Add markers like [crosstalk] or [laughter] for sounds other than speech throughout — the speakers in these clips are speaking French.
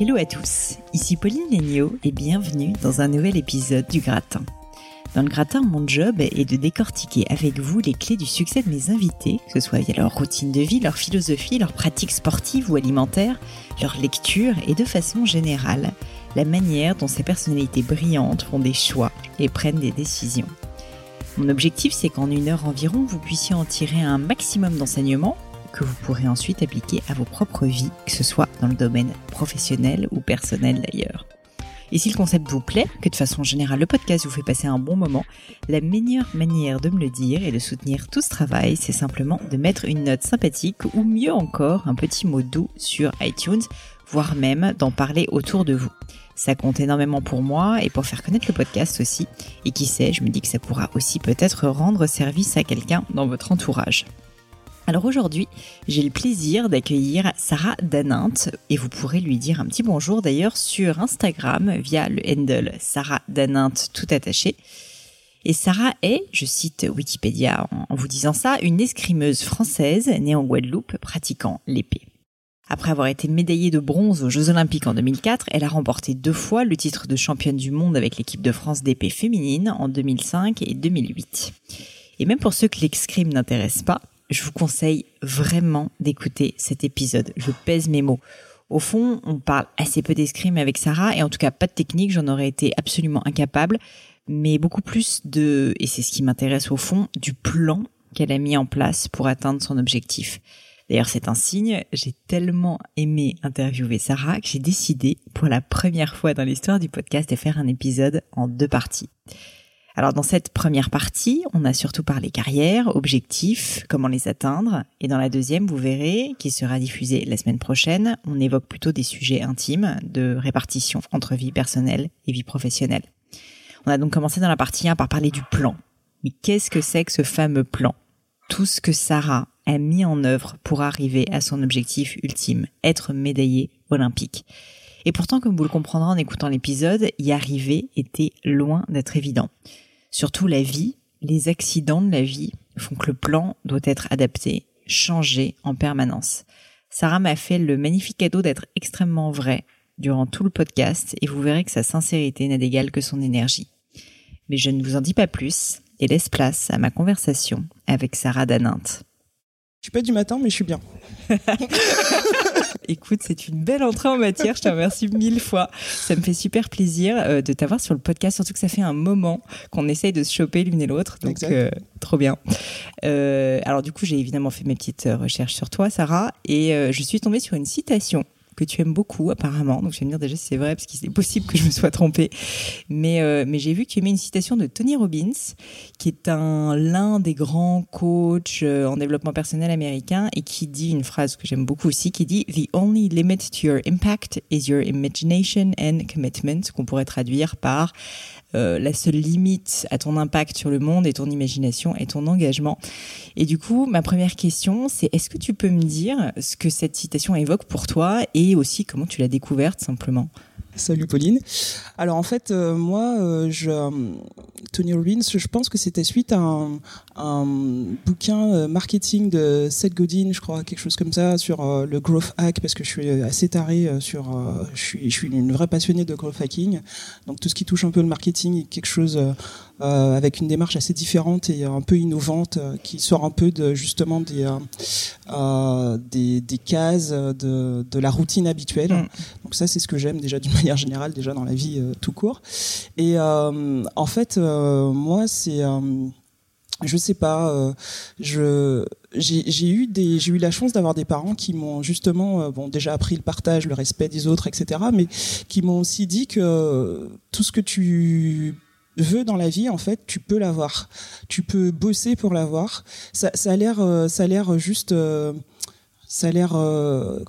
Hello à tous, ici Pauline Léniaud et bienvenue dans un nouvel épisode du Gratin. Dans le gratin, mon job est de décortiquer avec vous les clés du succès de mes invités, que ce soit via leur routine de vie, leur philosophie, leurs pratiques sportives ou alimentaires, leur lecture et de façon générale, la manière dont ces personnalités brillantes font des choix et prennent des décisions. Mon objectif, c'est qu'en une heure environ, vous puissiez en tirer un maximum d'enseignements que vous pourrez ensuite appliquer à vos propres vies, que ce soit dans le domaine professionnel ou personnel d'ailleurs. Et si le concept vous plaît, que de façon générale le podcast vous fait passer un bon moment, la meilleure manière de me le dire et de soutenir tout ce travail, c'est simplement de mettre une note sympathique ou mieux encore un petit mot doux sur iTunes, voire même d'en parler autour de vous. Ça compte énormément pour moi et pour faire connaître le podcast aussi. Et qui sait, je me dis que ça pourra aussi peut-être rendre service à quelqu'un dans votre entourage. Alors aujourd'hui, j'ai le plaisir d'accueillir Sarah Danint et vous pourrez lui dire un petit bonjour d'ailleurs sur Instagram via le handle Sarah Danint tout attaché. Et Sarah est, je cite Wikipédia en vous disant ça, une escrimeuse française née en Guadeloupe pratiquant l'épée. Après avoir été médaillée de bronze aux Jeux Olympiques en 2004, elle a remporté deux fois le titre de championne du monde avec l'équipe de France d'épée féminine en 2005 et 2008. Et même pour ceux que l'escrime n'intéresse pas, je vous conseille vraiment d'écouter cet épisode. Je pèse mes mots. Au fond, on parle assez peu d'escrime avec Sarah, et en tout cas pas de technique, j'en aurais été absolument incapable, mais beaucoup plus de, et c'est ce qui m'intéresse au fond, du plan qu'elle a mis en place pour atteindre son objectif. D'ailleurs, c'est un signe, j'ai tellement aimé interviewer Sarah que j'ai décidé, pour la première fois dans l'histoire du podcast, de faire un épisode en deux parties. Alors dans cette première partie, on a surtout parlé carrière, objectifs, comment les atteindre. Et dans la deuxième, vous verrez, qui sera diffusée la semaine prochaine, on évoque plutôt des sujets intimes de répartition entre vie personnelle et vie professionnelle. On a donc commencé dans la partie 1 par parler du plan. Mais qu'est-ce que c'est que ce fameux plan? Tout ce que Sarah a mis en œuvre pour arriver à son objectif ultime, être médaillée olympique. Et pourtant, comme vous le comprendrez en écoutant l'épisode, y arriver était loin d'être évident. Surtout la vie, les accidents de la vie font que le plan doit être adapté, changé en permanence. Sarah m'a fait le magnifique cadeau d'être extrêmement vrai durant tout le podcast et vous verrez que sa sincérité n'a d'égal que son énergie. Mais je ne vous en dis pas plus et laisse place à ma conversation avec Sarah Daninte. Je suis pas du matin, mais je suis bien. [laughs] Écoute, c'est une belle entrée en matière. Je te remercie mille fois. Ça me fait super plaisir euh, de t'avoir sur le podcast, surtout que ça fait un moment qu'on essaye de se choper l'une et l'autre. Donc, euh, trop bien. Euh, alors, du coup, j'ai évidemment fait mes petites recherches sur toi, Sarah, et je suis tombée sur une citation que tu aimes beaucoup apparemment. Donc je vais me dire déjà si c'est vrai parce qu'il est possible que je me sois trompée. Mais euh, mais j'ai vu que tu aimais une citation de Tony Robbins qui est un l'un des grands coachs euh, en développement personnel américain et qui dit une phrase que j'aime beaucoup aussi qui dit the only limit to your impact is your imagination and commitment qu'on pourrait traduire par euh, la seule limite à ton impact sur le monde et ton imagination et ton engagement. Et du coup, ma première question, c'est est-ce que tu peux me dire ce que cette citation évoque pour toi aussi comment tu l'as découverte simplement Salut Pauline. Alors en fait, euh, moi, euh, je, euh, Tony Robbins, je pense que c'était suite à un, un bouquin marketing de Seth Godin, je crois, quelque chose comme ça, sur le growth hack, parce que je suis assez taré sur, je suis, je suis une vraie passionnée de growth hacking. Donc tout ce qui touche un peu le marketing est quelque chose avec une démarche assez différente et un peu innovante, qui sort un peu de justement des des, des, cases de, de la routine habituelle. Mm. Donc ça, c'est ce que j'aime déjà d'une manière générale, déjà dans la vie tout court. Et en fait, moi, c'est je sais pas je j'ai eu des j'ai eu la chance d'avoir des parents qui m'ont justement bon déjà appris le partage le respect des autres etc mais qui m'ont aussi dit que tout ce que tu veux dans la vie, en fait, tu peux l'avoir. Tu peux bosser pour l'avoir. Ça, ça a l'air, euh, ça a l'air juste, euh, ça a l'air euh,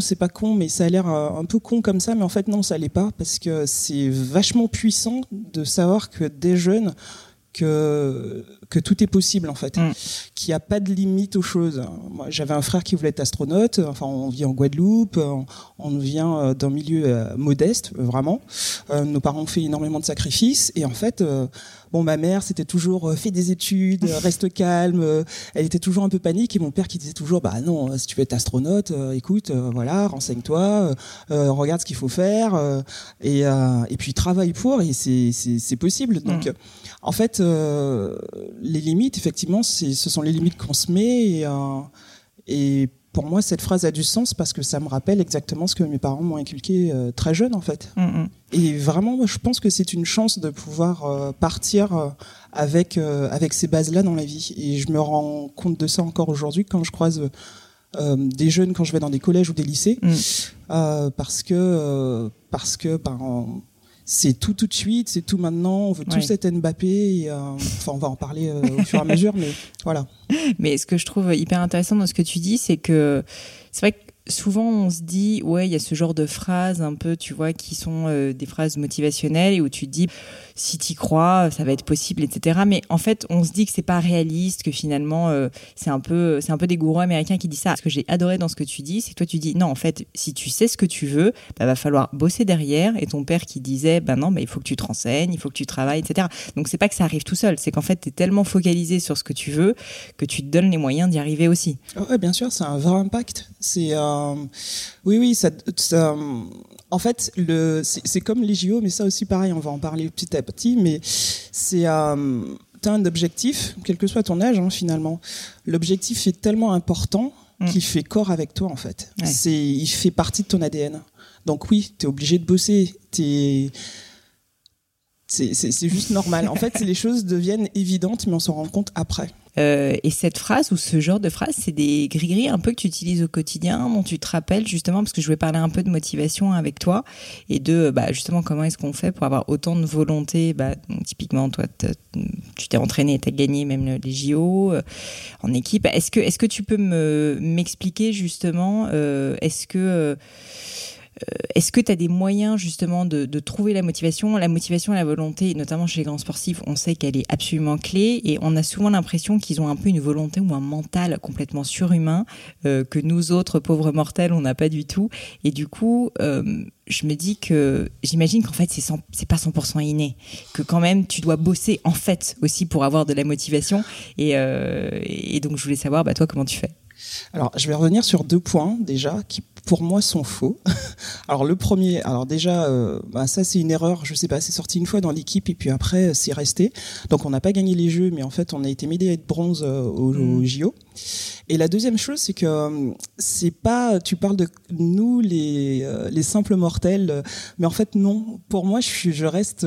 c'est pas con, mais ça a l'air un peu con comme ça, mais en fait non, ça l'est pas parce que c'est vachement puissant de savoir que des jeunes que que tout est possible en fait, mm. qu'il n'y a pas de limite aux choses. Moi, j'avais un frère qui voulait être astronaute. Enfin, on vit en Guadeloupe, on, vient euh, d'un milieu euh, modeste, vraiment. Euh, nos parents ont fait énormément de sacrifices et en fait Bon, ma mère, c'était toujours euh, fais des études, euh, [laughs] reste calme. Euh, elle était toujours un peu panique et mon père qui disait toujours bah non, si tu veux être astronaute, écoute, voilà, renseigne-toi, regarde ce qu'il faut faire et et puis travaille pour et c'est c'est possible. Donc mm. en fait, les limites, effectivement, ce sont les limites qu'on se met et, et pour moi, cette phrase a du sens parce que ça me rappelle exactement ce que mes parents m'ont inculqué euh, très jeune, en fait. Mm, mm. Et vraiment, je pense que c'est une chance de pouvoir euh, partir euh, avec avec ces bases-là dans la vie. Et je me rends compte de ça encore aujourd'hui quand je croise des jeunes, quand je vais dans des collèges ou des lycées, mm. parce que parce que ben, c'est tout tout de suite, c'est tout maintenant, on veut tous être Mbappé. Et, enfin, on va en parler au fur et à [laughs] mesure, mais voilà. Mais ce que je trouve hyper intéressant dans ce que tu dis, c'est que c'est vrai que souvent on se dit ouais il y a ce genre de phrases un peu tu vois qui sont euh, des phrases motivationnelles et où tu te dis si tu crois ça va être possible etc mais en fait on se dit que c'est pas réaliste que finalement euh, c'est un peu c'est un peu des gourous américains qui disent ça. Ce que j'ai adoré dans ce que tu dis c'est que toi tu dis non en fait si tu sais ce que tu veux bah, va falloir bosser derrière. Et ton père qui disait bah non bah, il faut que tu te renseignes il faut que tu travailles etc donc c'est pas que ça arrive tout seul c'est qu'en fait tu es tellement focalisé sur ce que tu veux que tu te donnes les moyens d'y arriver aussi. Ouais bien sûr c'est un vrai impact. C'est euh, euh, oui, oui, ça, en fait, le, c'est comme les JO, mais ça aussi pareil, on va en parler petit à petit, mais c'est, euh, as un objectif, quel que soit ton âge, hein, finalement. L'objectif est tellement important mm. qu'il fait corps avec toi, en fait. C'est, il fait partie de ton ADN. Donc oui, tu es obligé de bosser. T'es, c'est juste normal. En fait, les choses deviennent évidentes, mais on s'en rend compte après. Euh, et cette phrase ou ce genre de phrase, c'est des gris-gris un peu que tu utilises au quotidien, dont tu te rappelles justement, parce que je voulais parler un peu de motivation avec toi et de bah, justement comment est-ce qu'on fait pour avoir autant de volonté. Bah, typiquement, toi, tu t'es entraîné, tu as gagné même les JO euh, en équipe. Est-ce que, est-ce que tu peux me m'expliquer justement, euh, est-ce que euh, est-ce que tu as des moyens justement de, trouver la motivation? La motivation et la volonté, notamment chez les grands sportifs, on sait qu'elle est absolument clé et on a souvent l'impression qu'ils ont un peu une volonté ou un mental complètement surhumain euh, que nous autres pauvres mortels, on n'a pas du tout. Et du coup, euh, je me dis que j'imagine qu'en fait c'est c'est pas 100% inné, que quand même tu dois bosser en fait aussi pour avoir de la motivation. Et, et donc je voulais savoir, bah toi comment tu fais? Alors, je vais revenir sur deux points déjà qui pour moi sont faux. [laughs] alors le premier, alors déjà, euh, bah, ça c'est une erreur. Je sais pas, c'est sorti une fois dans l'équipe et puis après c'est resté. Donc on n'a pas gagné les jeux, mais en fait on a été médaillé de bronze euh, au, mm. JO. Et la deuxième chose, c'est que euh, c'est pas, tu parles de nous les les simples mortels, mais en fait non. Pour moi, je je reste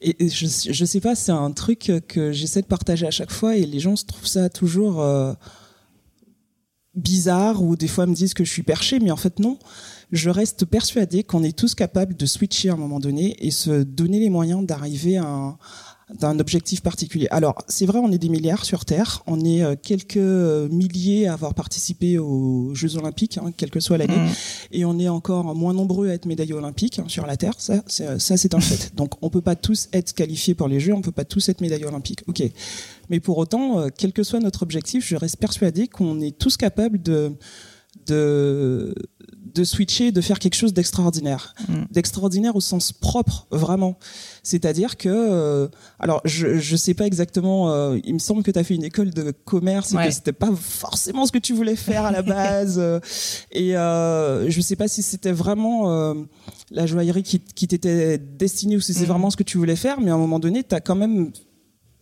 et, je je sais pas, c'est un truc que j'essaie de partager à chaque fois et les gens se trouvent ça toujours bizarre ou des fois me disent que je suis perché, mais en fait non. Je reste persuadée qu'on est tous capables de switcher à un moment donné et se donner les moyens d'arriver à un, d'un objectif particulier. Alors, c'est vrai, on est des milliards sur Terre, on est euh, quelques milliers à avoir participé aux Jeux Olympiques, hein, quelle que soit l'année, mmh. et on est encore moins nombreux à être médaillés olympiques hein, sur la Terre. Ça, c'est, ça, c'est un fait. Donc, on peut pas tous être qualifiés pour les Jeux, on peut pas tous être médaillés olympiques. Ok. Mais pour autant, euh, quel que soit notre objectif, je reste persuadé qu'on est tous capables de de de switcher, de faire quelque chose d'extraordinaire, Mm. d'extraordinaire au sens propre, vraiment. C'est-à-dire que, euh, alors je je sais pas exactement, euh, il me semble que tu as fait une école de commerce et Ouais. que c'était pas forcément ce que tu voulais faire à la base, et euh, je sais pas si c'était vraiment la joaillerie qui, qui t'était destinée ou si c'est Mhm. vraiment ce que tu voulais faire, mais à un moment donné, tu as quand même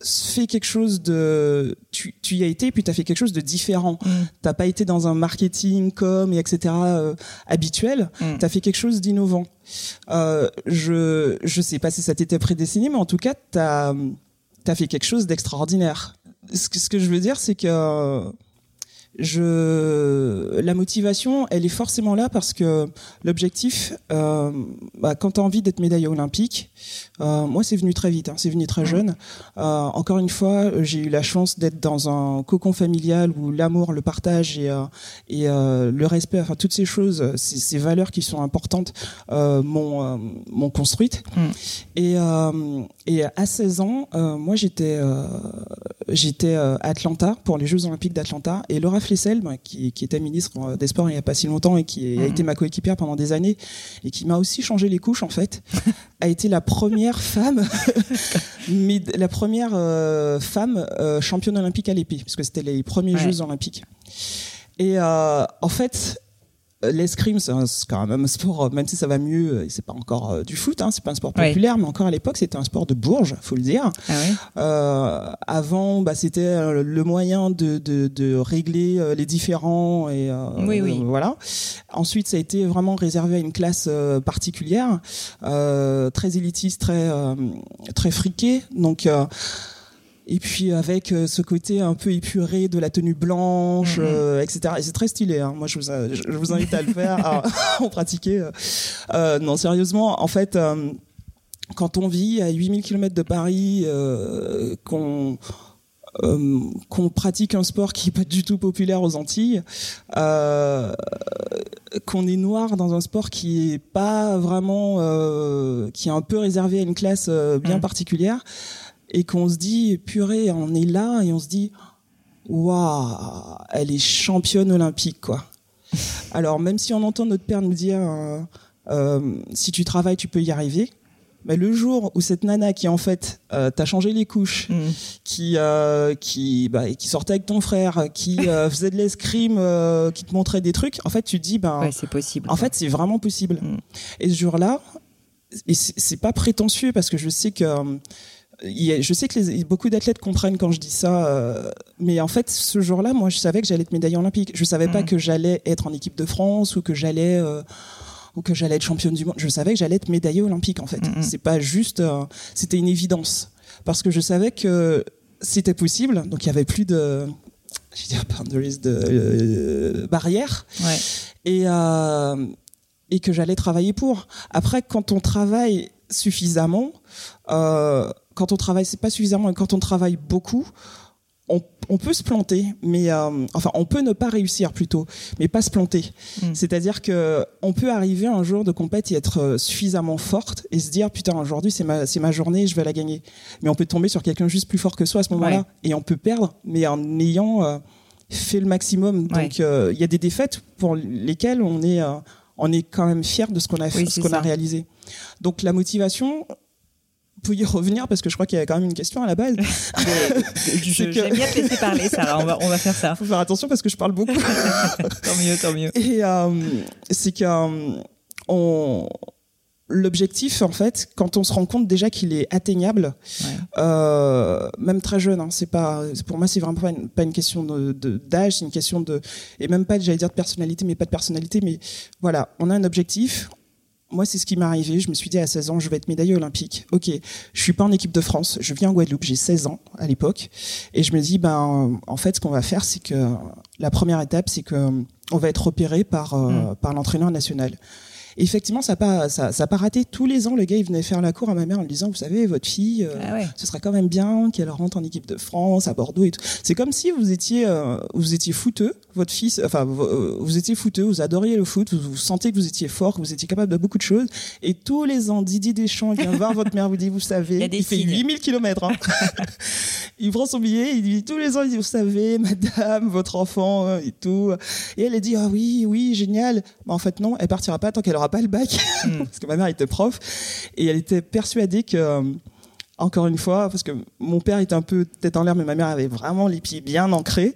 fait quelque chose de tu, tu y as été puis tu as fait quelque chose de différent Mm. t'as pas été dans un marketing com et etc euh, habituel Mm. tu as fait quelque chose d'innovant euh, je je sais pas si ça t'était prédestiné mais en tout cas t'as as fait quelque chose d'extraordinaire ce que, ce que je veux dire c'est que je la motivation elle est forcément là parce que l'objectif euh, bah, quand tu as envie d'être médaillé olympique euh, moi c'est venu très vite hein, c'est venu très jeune euh, encore une fois j'ai eu la chance d'être dans un cocon familial où l'amour le partage et, et le respect enfin toutes ces choses ces, ces valeurs qui sont importantes m'ont m'ont construite Mm. et, et à 16 ans moi j'étais j'étais à Atlanta pour les Jeux Olympiques d'Atlanta et Laura Flessel, qui, qui était ministre euh, des Sports il n'y a pas si longtemps et qui a Mhm. été ma coéquipière pendant des années et qui m'a aussi changé les couches en fait, a été la première [laughs] femme, la première euh, femme euh, championne olympique à l'épée, parce que c'était les premiers Ouais. Jeux Olympiques. Et euh, en fait, l'escrime, c'est quand même un sport, euh, même si ça va mieux, euh, c'est pas encore euh, du foot, hein, c'est pas un sport populaire, mais encore à l'époque, c'était un sport de bourge, faut le dire. Ah ouais Euh, avant, bah, c'était euh, le moyen de, de, de régler euh, les différends et euh, Oui, oui. euh, voilà. Ensuite, ça a été vraiment réservé à une classe euh, particulière, euh, très élitiste, très euh, très friquée. Donc euh, et puis avec euh, ce côté un peu épuré de la tenue blanche, Mhm. euh, etc. Et c'est très stylé. Hein. Moi, je vous, je invite à le faire, à [laughs] en pratiquer. euh. Euh, non, sérieusement, en fait, euh, quand on vit à 8000 km de Paris, euh, qu'on euh, qu'on pratique un sport qui est pas du tout populaire aux Antilles, euh, qu'on est noir dans un sport qui est pas vraiment, euh, qui est un peu réservé à une classe euh, bien Mm. particulière, et qu'on se dit purée, on est là et on se dit waouh, elle est championne olympique quoi. [laughs] Alors même si on entend notre père nous dire euh, euh, si tu travailles tu peux y arriver, mais le jour où cette nana qui en fait euh, t'a changé les couches, Mm. qui qui bah, qui sortait avec ton frère, qui [laughs] faisait de l'escrime, qui te montrait des trucs, en fait tu te dis ben Ouais, c'est possible. en fait c'est vraiment possible. Mm. Et ce jour-là, et c'est pas prétentieux parce que je sais que je sais que les, beaucoup d'athlètes comprennent quand je dis ça, euh, mais en fait, ce jour-là, moi, je savais que j'allais être médaillée olympique. Je savais pas Mhm. que j'allais être en équipe de France ou que j'allais euh, ou que j'allais être championne du monde. Je savais que j'allais être médaillée olympique. En fait, Mhm. c'est pas juste, euh, c'était une évidence parce que je savais que c'était possible. Donc il y avait plus de, je veux dire, boundaries de barrières Ouais. et et que j'allais travailler pour. Après, quand on travaille suffisamment, euh, quand on travaille, c'est pas suffisamment, et quand on travaille beaucoup, on, on peut se planter, mais euh, enfin, on peut ne pas réussir plutôt, mais pas se planter. Mm. C'est-à-dire que on peut arriver un jour de compète et être euh, suffisamment forte et se dire putain aujourd'hui c'est ma c'est ma journée, je vais la gagner. Mais on peut tomber sur quelqu'un juste plus fort que soi à ce moment-là Ouais. et on peut perdre, mais en ayant euh, fait le maximum. Ouais. Donc euh, il y a des défaites pour lesquelles on est on est quand même fier de ce qu'on a fait, Oui, ce qu'on a réalisé. Donc la motivation, on peut y revenir parce que je crois qu'il y avait quand même une question à la base. [laughs] C'est que- J'aime bien te laisser parler, Sarah. On va, on va faire ça. Faut faire attention parce que je parle beaucoup. [laughs] Tant mieux, tant mieux. Et euh, c'est que euh, on l'objectif en fait, quand on se rend compte déjà qu'il est atteignable, Ouais. euh, même très jeune, hein, c'est pas, pour moi c'est vraiment pas une, pas une question de de- d'âge, c'est une question de et même pas, j'allais dire de personnalité, mais pas de personnalité, mais voilà, on a un objectif. Moi, c'est ce qui m'est arrivé. Je me suis dit à 16 ans, je vais être médaillée olympique. Ok, je suis pas en équipe de France. Je viens en Guadeloupe. J'ai 16 ans à l'époque, et je me dis, ben, en fait, ce qu'on va faire, c'est que la première étape, c'est que on va être repéré par euh, Mm. par l'entraîneur national. Et effectivement, ça n'a pas ça, ça a pas raté. Tous les ans, le gars, il venait faire la cour à ma mère en lui disant, vous savez, votre fille. euh, Ah ouais. ce serait quand même bien qu'elle rentre en équipe de France à Bordeaux et tout. C'est comme si vous étiez euh, vous étiez footeux, votre fils, enfin vous, euh, vous étiez footeux, vous adoriez le foot, vous, vous sentiez que vous étiez fort, que vous étiez capable de beaucoup de choses, et tous les ans Didier Deschamps vient voir votre mère, vous dit vous savez, [laughs] il fait signes. 8000 km. Hein. [laughs] il prend son billet, il dit tous les ans, il dit, vous savez, madame, votre enfant euh, et tout. Et elle a dit, ah oui, oui, génial. Mais en fait, non, elle partira pas tant qu'elle pas le bac. Hmm. parce que ma mère était prof. Et elle était persuadée que, euh, encore une fois, parce que mon père était un peu tête en l'air, mais ma mère avait vraiment les pieds bien ancrés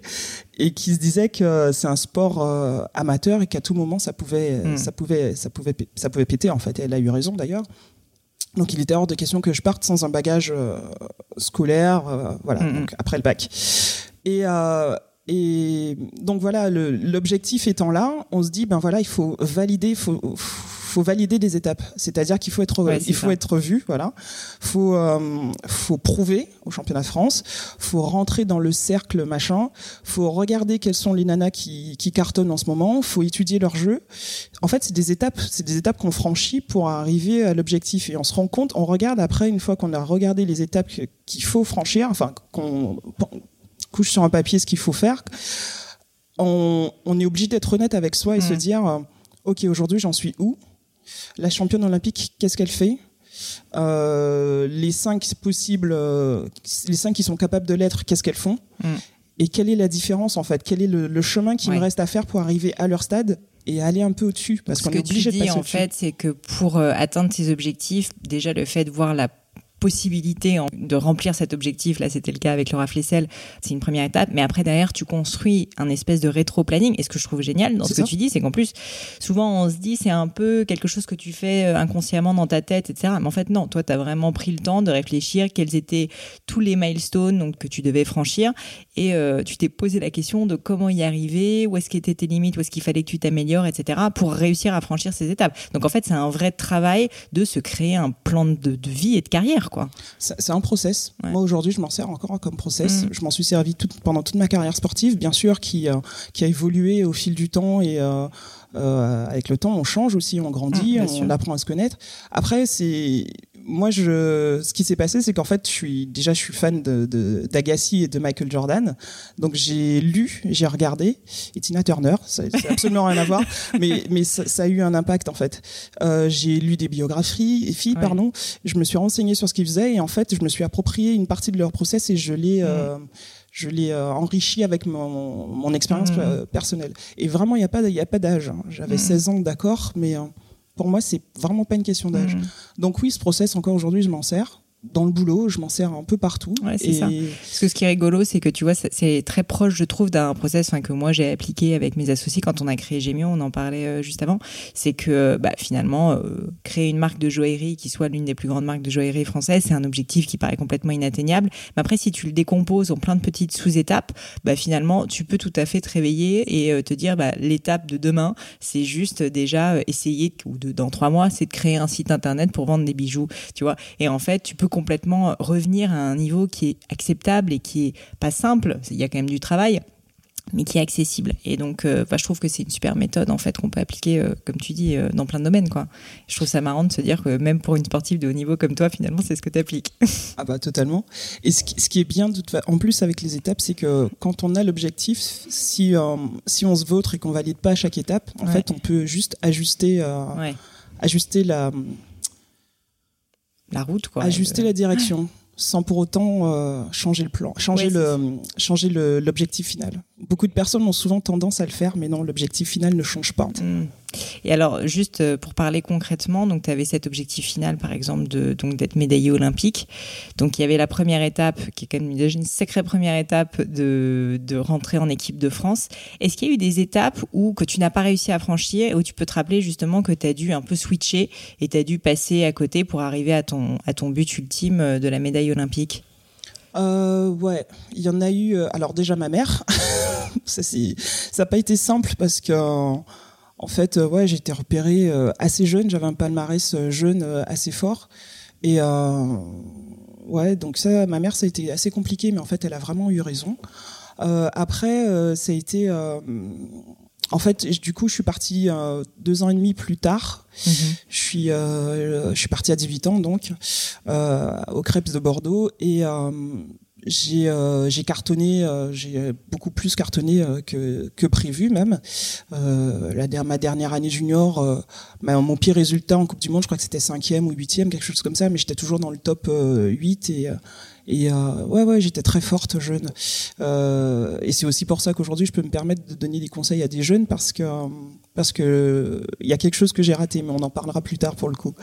et qui se disait que c'est un sport euh, amateur et qu'à tout moment ça pouvait, hmm. ça pouvait, ça pouvait, ça pouvait péter en fait. Et elle a eu raison d'ailleurs. Donc il était hors de question que je parte sans un bagage euh, scolaire, euh, voilà, mm-hmm. donc après le bac. Et, euh, et donc voilà, l'objectif étant là, on se dit ben voilà, il faut valider, il faut faut valider des étapes. C'est-à-dire qu'il faut être, il faut être vu, voilà. Faut, euh, faut prouver au championnat de France. Faut rentrer dans le cercle machin. Faut regarder quelles sont les nanas qui, qui cartonnent en ce moment. Faut étudier leur jeu. En fait, c'est des étapes, c'est des étapes qu'on franchit pour arriver à l'objectif. Et on se rend compte, on regarde après, une fois qu'on a regardé les étapes qu'il faut franchir, enfin, qu'on couche sur un papier ce qu'il faut faire, on, on est obligé d'être honnête avec soi et se mmh. dire, euh, ok, aujourd'hui j'en suis où? La championne olympique, qu'est-ce qu'elle fait? Euh, Les cinq possibles, euh, les cinq qui sont capables de l'être, qu'est-ce qu'elles font? Mm. Et quelle est la différence en fait? Quel est le, chemin qui me reste à faire pour arriver à leur stade et aller un peu au-dessus? Parce qu'on est obligé tu dis, en fait, c'est que pour euh, atteindre tes objectifs, déjà le fait de voir la possibilité de remplir cet objectif, là c'était le cas avec Laura Flessel, c'est une première étape, mais après derrière tu construis un espèce de rétro-planning, et ce que je trouve génial dans ce que tu dis, c'est qu'en plus, souvent on se dit c'est un peu quelque chose que tu fais euh, inconsciemment dans ta tête, etc. Mais en fait non, toi tu as vraiment pris le temps de réfléchir quels étaient tous les milestones donc, que tu devais franchir, et euh, tu t'es posé la question de comment y arriver, où est-ce qu'étaient tes limites, où est-ce qu'il fallait que tu t'améliores, etc. pour réussir à franchir ces étapes. Donc en fait c'est un vrai travail de se créer un plan de, de vie et de carrière quoi. C'est un process. Moi aujourd'hui, je m'en sers encore comme process. Mm. Je m'en suis servi pendant toute ma carrière sportive, bien sûr, qui, euh, qui a évolué au fil du temps et euh, euh, avec le temps, on change aussi, on grandit, mm, on apprend à se connaître. Après, c'est moi, je, ce qui s'est passé, c'est qu'en fait, je suis déjà, je suis fan de d'Agassi et de Michael Jordan. Donc, j'ai lu, j'ai regardé. Et Tina Turner, ça n'a absolument rien à voir, [laughs] mais mais ça, ça, a eu un impact en fait. Euh, j'ai lu des biographies, filles, pardon. Je me suis renseigné sur ce qu'ils faisaient et en fait, je me suis approprié une partie de leur process et je l'ai euh, je l'ai euh, enrichi avec mon, mon expérience personnelle. Et vraiment, il n'y a pas, a pas d'âge. Hein. J'avais 16 mm. ans, d'accord, mais pour moi, c'est vraiment pas une question d'âge. Mmh. Donc oui, ce process, encore aujourd'hui, je m'en sers dans le boulot, je m'en sers un peu partout. Ouais, c'est ça. Parce que ce qui est rigolo, c'est que tu vois, c'est très proche, je trouve, d'un process que moi j'ai appliqué avec mes associés quand on a créé Gémio, on en parlait euh, juste avant. C'est que bah, finalement, euh, créer une marque de joaillerie qui soit l'une des plus grandes marques de joaillerie françaises, c'est un objectif qui paraît complètement inatteignable. Mais après, si tu le décomposes en plein de petites sous-étapes, bah, finalement, tu peux tout à fait te réveiller et euh, te dire, bah, l'étape de demain, c'est juste déjà essayer, ou de, dans trois mois, c'est de créer un site internet pour vendre des bijoux, tu vois. Et en fait, tu peux complètement revenir à un niveau qui est acceptable et qui est pas simple. Il y a quand même du travail mais qui est accessible. Et donc, euh, bah, je trouve que c'est une super méthode en fait qu'on peut appliquer, euh, comme tu dis, euh, dans plein de domaines. Quoi. Je trouve ça marrant de se dire que même pour une sportive de haut niveau comme toi, finalement, c'est ce que tu appliques. [laughs] ah bah totalement. Et ce qui, ce qui est bien, en plus avec les étapes, c'est que quand on a l'objectif, si si on se vautre et qu'on valide pas à chaque étape, en fait, on peut juste ajuster, ajuster la la route, quoi. Ajuster la direction sans pour autant euh, changer le plan, changer le, changer l'objectif final. Beaucoup de personnes ont souvent tendance à le faire, mais non, l'objectif final ne change pas. Hmm. Et alors, juste euh, pour parler concrètement, donc tu avais cet objectif final, par exemple, de donc d'être médaillé olympique. Donc il y avait la première étape, qui est quand même une sacrée première étape de, de rentrer en équipe de France. Est-ce qu'il y a eu des étapes où que tu n'as pas réussi à franchir, où tu peux te rappeler justement que tu as dû un peu switcher et tu as dû passer à côté pour arriver à ton, à ton but ultime euh, de la médaille olympique? Euh, ouais, il y en a eu. Euh, alors déjà ma mère, [laughs] ça n'a pas été simple parce que en fait, euh, ouais, j'ai été repérée euh, assez jeune, j'avais un palmarès euh, jeune assez fort. Et ouais, donc ça, ma mère, ça a été assez compliqué, mais en fait, elle a vraiment eu raison. après, ça a été en fait, du coup, je suis partie deux ans et demi plus tard. Mhm. Je suis, je suis partie à 18 ans, donc, au Crêpes de Bordeaux. Et j'ai euh, j'ai cartonné, euh, j'ai beaucoup plus cartonné euh, que, prévu même. ma dernière année junior, mon pire résultat en Coupe du Monde, je crois que c'était cinquième ou huitième, quelque chose comme ça, mais j'étais toujours dans le top 8 et ouais, ouais, j'étais très forte jeune. Et c'est aussi pour ça qu'aujourd'hui, je peux me permettre de donner des conseils à des jeunes parce que parce que il y a quelque chose que j'ai raté, mais on en parlera plus tard pour le coup.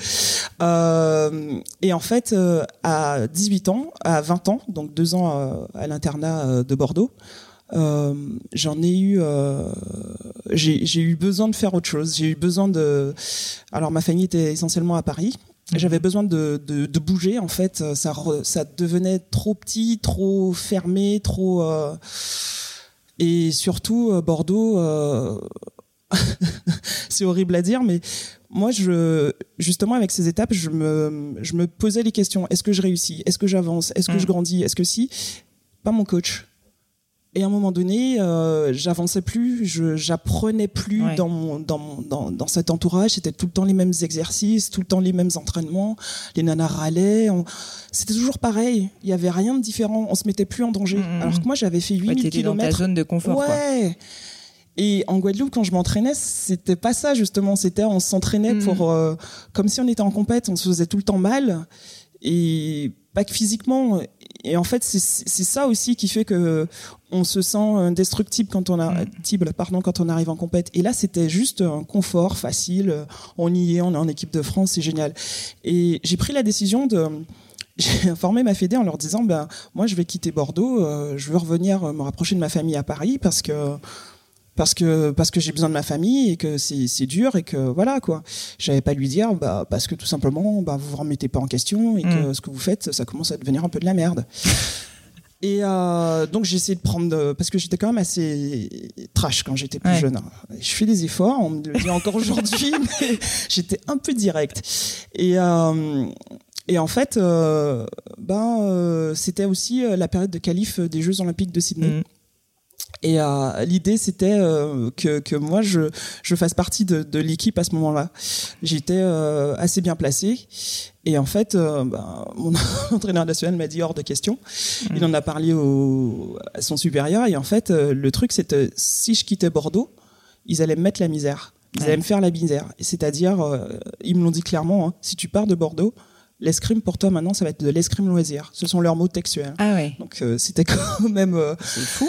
Euh, et en fait, euh, à 18 ans, à 20 ans, donc deux ans à, à l'internat de Bordeaux. Euh, j'en ai eu euh, j'ai eu besoin de faire autre chose j'ai eu besoin de alors ma famille était essentiellement à Paris Mhm. J'avais besoin de, de, de, bouger en fait. Ça, ça devenait trop petit, trop fermé, trop euh... et surtout euh, Bordeaux. [laughs] C'est horrible à dire, mais moi, je justement avec ces étapes, je me je me posais les questions. Est-ce que je réussis? Est-ce que j'avance? Est-ce que je mhm. grandis? Est-ce que si? Pas mon coach. Et à un moment donné, euh, j'avançais plus, j'apprenais plus dans, mon, dans, dans, dans cet entourage. C'était tout le temps les mêmes exercices, tout le temps les mêmes entraînements. Les nanas râlaient. C'était toujours pareil. Il y avait rien de différent. On se mettait plus en danger. Mmh, mmh. Alors que moi, j'avais fait 8000 ouais, km. dans ta zone de confort. Ouais. Et en Guadeloupe, quand je m'entraînais, c'était pas ça justement. C'était on s'entraînait mmh. pour euh, comme si on était en compète. On se faisait tout le temps mal et pas que physiquement et en fait, c'est ça aussi qui fait que on se sent indestructible quand on a mm. pardon, quand on arrive en compète. Et là, c'était juste un confort facile. On y est, on est en équipe de France, c'est génial. Et j'ai pris la décision de [laughs] j'ai informé ma fédé en leur disant ben moi je vais quitter Bordeaux, euh, je veux revenir me rapprocher de ma famille à Paris parce que parce que parce que j'ai besoin de ma famille et que c'est dur et que voilà quoi. J'avais pas lui dire bah parce que tout simplement bah vous vous remettez pas en question et que mm. ce que vous faites ça commence à devenir un peu de la merde. [laughs] Et euh, donc j'ai essayé de prendre parce que j'étais quand même assez trash quand j'étais plus jeune. Je fais des efforts, on me le dit encore aujourd'hui, [laughs] mais j'étais un peu direct. Et euh, et en fait, euh, ben euh, c'était aussi la période de qualif des Jeux Olympiques de Sydney. Mm. Et euh, l'idée, c'était euh, que, que, moi, je, je fasse partie de, de l'équipe à ce moment-là. J'étais euh, assez bien placé. Et en fait, ben, mon [laughs] entraîneur national m'a dit hors de question. Il en a parlé au, à son supérieur. Et en fait, le truc, c'était si je quittais Bordeaux, ils allaient me mettre la misère. Ils allaient me faire la misère. C'est-à-dire, ils me l'ont dit clairement, hein, si tu pars de Bordeaux, l'escrime pour toi maintenant ça va être de l'escrime loisir ce sont leurs mots textuels ah ouais donc euh, c'était [laughs] quand même euh,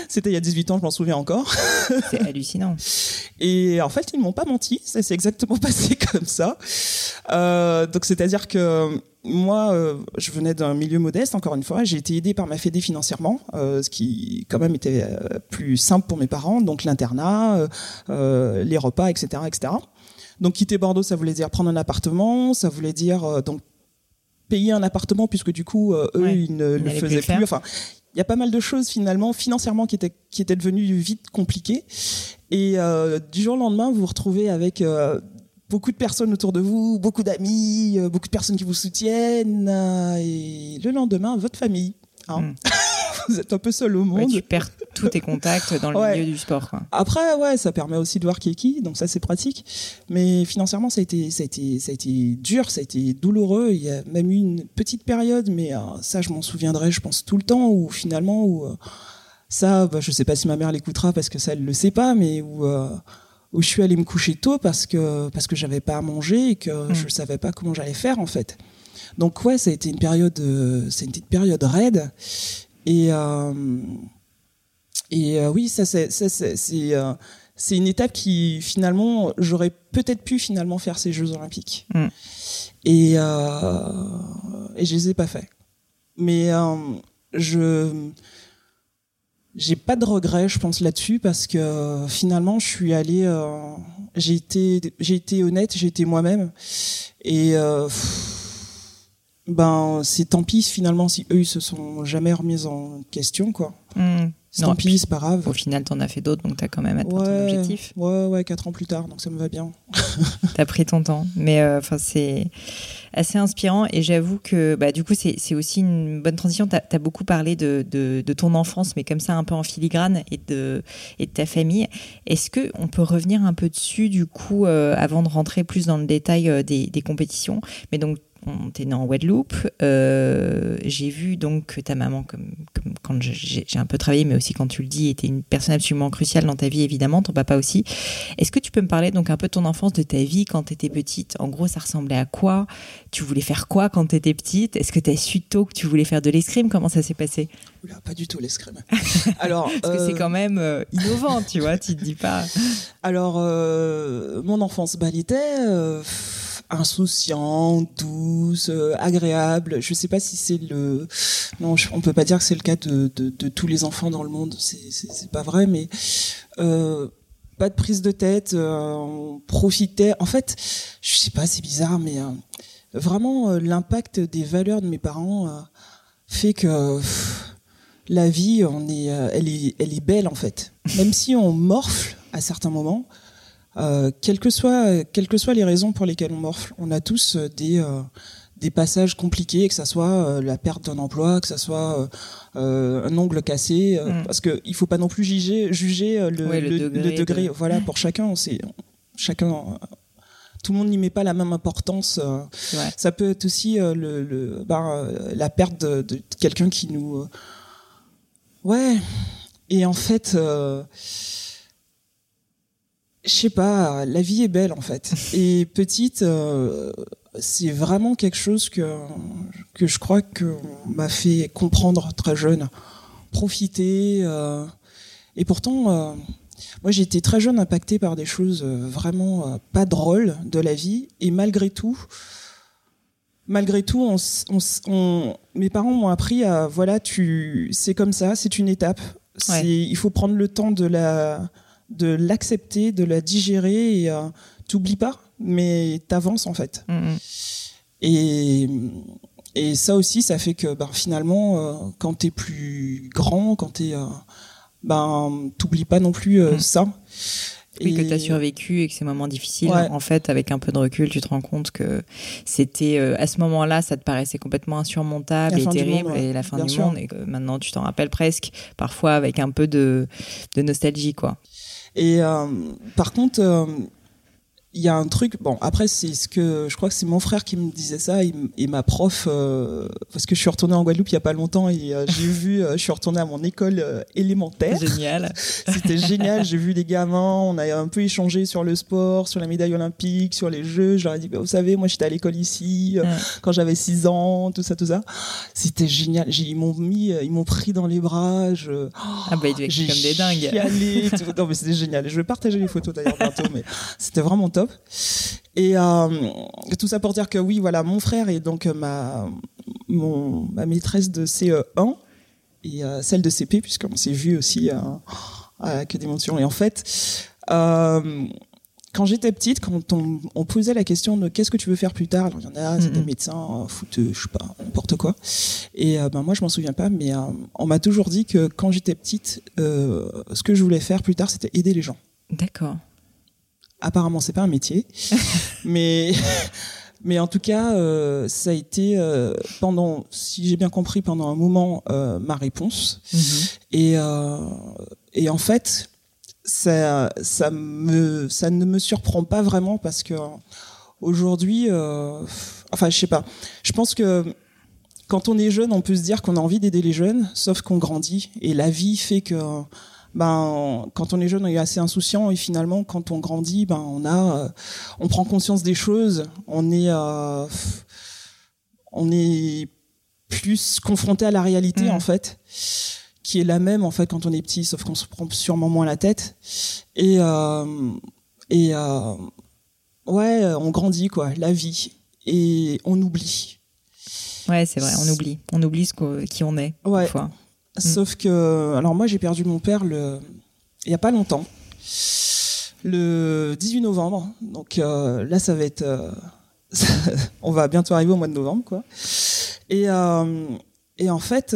c'était il y a 18 ans je m'en souviens encore [laughs] c'est hallucinant et en fait ils ne m'ont pas menti ça s'est exactement [laughs] passé comme ça euh, donc c'est à dire que moi, euh, je venais d'un milieu modeste, encore une fois. J'ai été aidé par ma fédé financièrement, euh, ce qui quand même était plus simple pour mes parents. Donc l'internat, les repas, etc., etc. Donc quitter Bordeaux, ça voulait dire prendre un appartement, ça voulait dire donc payer un appartement puisque du coup euh, eux ils ne le faisaient plus. Enfin, il y a pas mal de choses finalement financièrement qui étaient qui étaient devenues vite compliquées. Et euh, du jour au lendemain, vous vous retrouvez avec euh, beaucoup de personnes autour de vous, beaucoup d'amis, beaucoup de personnes qui vous soutiennent, et le lendemain, votre famille. Hein. Hmm. [laughs] [laughs] vous êtes un peu seul au monde. tu perds tous tes contacts dans le milieu du sport. Quoi. Après, ouais, ça permet aussi de voir qui est qui, donc ça c'est pratique. Mais financièrement, ça a été, ça a été, ça a été dur, ça a été douloureux. Il y a même eu une petite période, mais euh, ça, je m'en souviendrai, je pense tout le temps, où finalement, où euh, ça, bah, je sais pas si ma mère l'écoutera parce que ça, elle le sait pas, mais où euh, où je suis allée me coucher tôt parce que parce que j'avais pas à manger et que mm. je savais pas comment j'allais faire en fait. Donc ouais, ça a été une période, c'est une petite période raide. Et, euh, et euh, oui, ça c'est c'est euh, c'est une étape qui finalement j'aurais peut-être pu finalement faire ces Jeux Olympiques. Mm. Et et je les ai pas fait. Mais je j'ai pas de regrets, je pense là-dessus parce que finalement je suis allée, j'ai été j'ai été honnête, j'ai été moi-même et ben c'est tant pis finalement si eux ils se sont jamais remis en question quoi. Mmh. Tant pis, c'est pas grave. Au final, t'en as fait d'autres, donc t'as quand même atteint ton objectif. Ouais, ouais, quatre ans plus tard, donc ça me va bien. [laughs] t'as pris ton temps, mais euh, enfin c'est assez inspirant et j'avoue que bah du coup c'est aussi une bonne transition. T'as as beaucoup parlé de, de, de, ton enfance, mais comme ça un peu en filigrane et de et de ta famille. Est-ce que on peut revenir un peu dessus du coup euh, avant de rentrer plus dans le détail euh, des, des compétitions? Mais donc t'es né en Guadeloupe. Euh, j'ai vu donc que ta maman, comme, comme, quand j'ai un peu travaillé, mais aussi quand tu le dis, était une personne absolument cruciale dans ta vie, évidemment, ton papa aussi. Est-ce que tu peux me parler donc un peu de ton enfance, de ta vie quand tu étais petite? En gros, ça ressemblait à quoi? Tu voulais faire quoi quand tu étais petite? Est-ce que tu as su tôt que tu voulais faire de l'escrime? Comment ça s'est passé? Pas du tout l'escrime. [laughs] Alors, parce que c'est quand même innovant, tu vois, tu te dis pas. [laughs] Alors, mon enfance, bah, insouciant, douce, euh, agréable. Je sais pas si c'est le, non, on peut pas dire que c'est le cas de, tous les enfants dans le monde. C'est pas vrai, mais euh, pas de prise de tête. Euh, on profitait. En fait, je sais pas, c'est bizarre, mais vraiment l'impact des valeurs de mes parents fait que la vie, on est, elle est, elle est belle en fait. Même si on morfle à certains moments euh, quelles que soient quelles que soient les raisons pour lesquelles on morfle, on a tous euh, des euh, des passages compliqués, que ça soit la perte d'un emploi, que ça soit un ongle cassé, mm. parce que il faut pas non plus juger juger le, le, degré. Voilà, [laughs] pour chacun, sait, chacun tout le monde n'y met pas la même importance. Ça peut être aussi le, le ben, la perte de, de quelqu'un qui nous. Ouais. Et en fait, je sais pas, la vie est belle en fait. [laughs] Et petite, euh, c'est vraiment quelque chose que que je crois que m'a fait comprendre très jeune, profiter. Euh, et pourtant, euh, moi j'ai été très jeune impacté par des choses vraiment pas drôles de la vie. Et malgré tout, malgré tout, on, on, mes parents m'ont appris à voilà, tu, c'est comme ça, c'est une étape. Il faut prendre le temps de la de l'accepter, de la digérer et euh, t'oublies pas, mais t'avances en fait. Mm, mm. Et, et ça aussi, ça fait que ben, finalement, euh, quand t'es plus grand, quand t'es, euh, ben, t'oublies pas non plus euh, mm. ça. Oui, et... que tu as survécu et que ces moments difficiles, en fait, avec un peu de recul, tu te rends compte que c'était à ce moment-là, ça te paraissait complètement insurmontable et terrible, et la fin du monde, et que maintenant tu t'en rappelles presque, parfois avec un peu de, de nostalgie, quoi. Et euh, par contre, euh, il y a un truc. Bon, après, c'est ce que je crois que c'est mon frère qui me disait ça et, ma prof, euh, parce que je suis retournée en Guadeloupe il y a pas longtemps et euh, j'ai vu, euh, je suis retournée à mon école élémentaire. Génial. [laughs] C'était génial. J'ai vu les gamins, on a un peu échangé sur le sport, sur la médaille olympique, sur les jeux. Je leur ai dit, bah, vous savez, moi j'étais à l'école ici quand j'avais 6 ans, tout ça, tout ça. C'était génial. Ils m'ont mis, ils m'ont pris dans les bras. Je, ah bah ils comme des dingues. Chialé, Non mais c'était génial. Je vais partager les photos d'ailleurs bientôt, mais c'était vraiment top. Et euh, tout ça pour dire que oui, voilà, mon frère est donc ma, mon, ma maîtresse de CE1 et euh, celle de CP, puisqu'on s'est vu aussi euh, avec des mentions. Et en fait, euh, quand j'étais petite, quand on, on, posait la question de qu'est-ce que tu veux faire plus tard, alors il y en a, c'était médecin, foot, je sais pas, n'importe quoi. Et ben moi, je m'en souviens pas, mais on m'a toujours dit que quand j'étais petite, ce que je voulais faire plus tard, c'était aider les gens. D'accord apparemment c'est pas un métier, [laughs] mais [laughs] mais en tout cas euh, ça a été euh, pendant, si j'ai bien compris, pendant un moment euh, ma réponse. Mm-hmm. et et en fait ça ça me ça ne me surprend pas vraiment parce que aujourd'hui enfin je sais pas. Je pense que quand on est jeune, on peut se dire qu'on a envie d'aider les jeunes, sauf qu'on grandit. Et la vie fait que ben quand on est jeune on est assez insouciant et finalement quand on grandit ben on a euh, on prend conscience des choses on est euh, on est plus confronté à la réalité mm. en fait qui est la même en fait quand on est petit sauf qu'on se prend sûrement moins la tête et euh, et euh, ouais on grandit quoi la vie et on oublie ouais c'est vrai on oublie on oublie ce qui on est ouais. fois Mm. Sauf que, alors moi j'ai perdu mon père le, il y a pas longtemps, le 18 novembre. Donc euh, là ça va être, euh, [laughs] on va bientôt arriver au mois de novembre quoi. Et euh, et en fait,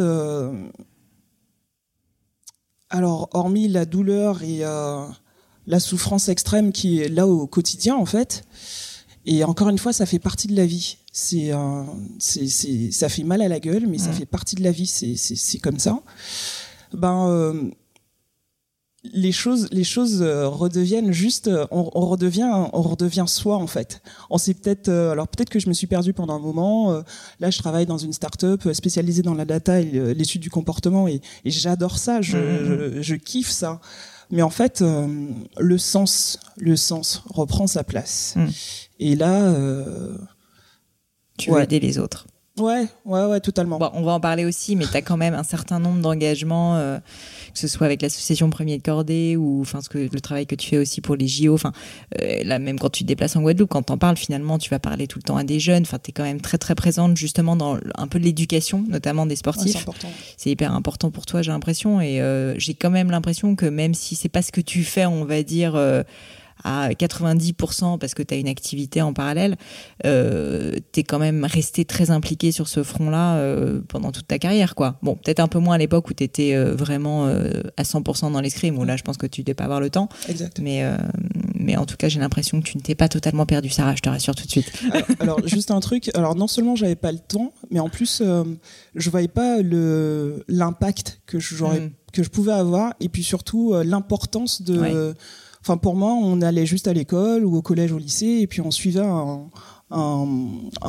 alors hormis la douleur et la souffrance extrême qui est là au quotidien en fait, et encore une fois ça fait partie de la vie c'est c'est ça fait mal à la gueule mais ça fait partie de la vie c'est c'est comme ça ben euh, les choses, les choses euh, redeviennent juste, euh, on, redevient, on redevient soi en fait. On s'est peut-être, euh, alors peut-être que je me suis perdu pendant un moment. là, je travaille dans une start-up spécialisée dans la data et l'étude du comportement et, j'adore ça. Je, mmh. je, kiffe ça. Mais en fait, le sens, le sens reprend sa place. Mmh. Et là, tu veux aider les autres. Ouais, ouais, ouais, totalement. Bon, on va en parler aussi, mais tu as quand même un certain nombre d'engagements, euh, que ce soit avec l'association Premier de Cordée ou enfin ce que le travail que tu fais aussi pour les JO. Enfin, euh, là même quand tu te déplaces en Guadeloupe, quand t'en parles, finalement, tu vas parler tout le temps à des jeunes. Enfin, tu es quand même très très présente justement dans un peu de l'éducation, notamment des sportifs. c'est hyper important pour toi, j'ai l'impression, et euh, j'ai quand même l'impression que même si c'est pas ce que tu fais, on va dire à 90% parce que tu as une activité en parallèle, euh, tu es quand même resté très impliqué sur ce front-là euh, pendant toute ta carrière. quoi. Bon, peut-être un peu moins à l'époque où tu étais euh, vraiment euh, à 100% dans l'escrime, où là je pense que tu devais pas avoir le temps. Exact. Mais, mais en tout cas, j'ai l'impression que tu ne t'es pas totalement perdu, Sarah, je te rassure tout de suite. [laughs] alors, juste un truc, alors non seulement j'avais pas le temps, mais en plus, je voyais pas l'impact que j'aurais mm. que je pouvais avoir et puis surtout l'importance de Enfin, pour moi, on allait juste à l'école ou au collège, au lycée, et puis on suivait un,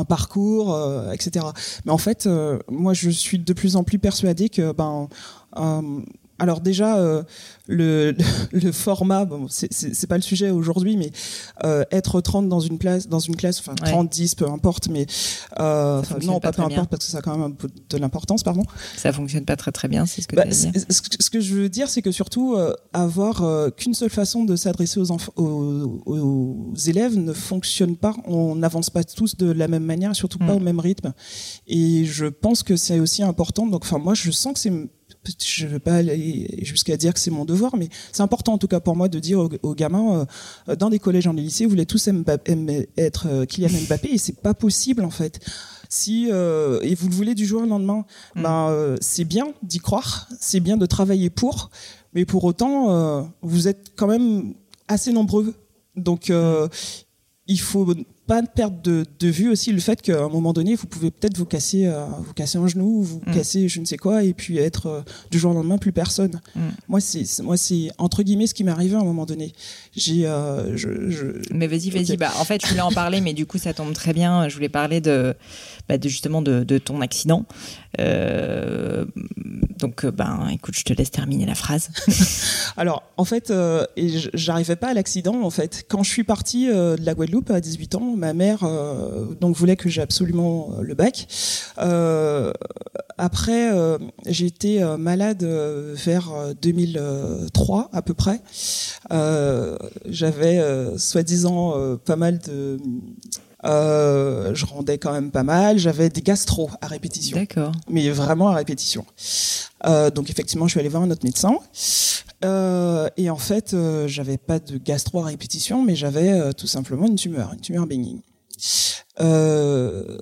parcours, euh, etc. Mais en fait, euh, moi, je suis de plus en plus persuadée que ben, euh, alors déjà, euh, le, [laughs] le, format, bon, c'est pas le sujet aujourd'hui, mais euh, être 30 dans une classe, dans une classe, enfin 30, 10, peu importe, mais euh, non, pas, peu importe parce que ça a quand même un peu de l'importance, pardon. Ça fonctionne pas très très bien, c'est ce que bah, dire. Ce que je veux dire, c'est que surtout avoir qu'une seule façon de s'adresser aux, aux, aux, élèves ne fonctionne pas. On n'avance pas tous de la même manière, surtout pas mm. au même rythme. Et je pense que c'est aussi important. Donc, enfin, moi, je sens que c'est je ne vais pas aller jusqu'à dire que c'est mon devoir, mais c'est important en tout cas pour moi de dire aux, gamins euh, dans des collèges, dans des lycées, vous voulez tous être euh, Kylian Mbappé et c'est pas possible en fait. Si euh, et vous le voulez du jour au lendemain, mm. ben c'est bien d'y croire, c'est bien de travailler pour, mais pour autant vous êtes quand même assez nombreux, donc il faut pas perdre de, de, vue aussi le fait qu'à un moment donné, vous pouvez peut-être vous casser, euh, vous casser un genou, vous mm. casser je ne sais quoi, et puis être euh, du jour au lendemain plus personne. Mm. Moi, c'est moi c'est entre guillemets ce qui m'est arrivé à un moment donné. J'ai, euh, je, je... Mais vas-y, vas-y. Bah, en fait, je voulais en parler, mais du coup, ça tombe très bien. Je voulais parler de, bah, justement de, ton accident. Euh, donc, ben, écoute, je te laisse terminer la phrase. [laughs] Alors, en fait, et j'arrivais pas à l'accident. En fait, quand je suis partie de la Guadeloupe à 18 ans, ma mère euh, donc voulait que j'ai absolument euh, le bac. Euh, après, j'ai été malade vers 2003 à peu près. J'avais soi-disant pas mal de je rendais quand même pas mal. J'avais des gastro à répétition. D'accord. Mais vraiment à répétition. donc effectivement, je suis allée voir un autre médecin. et en fait, j'avais pas de gastro à répétition, mais j'avais tout simplement une tumeur, une tumeur bénigne. Euh,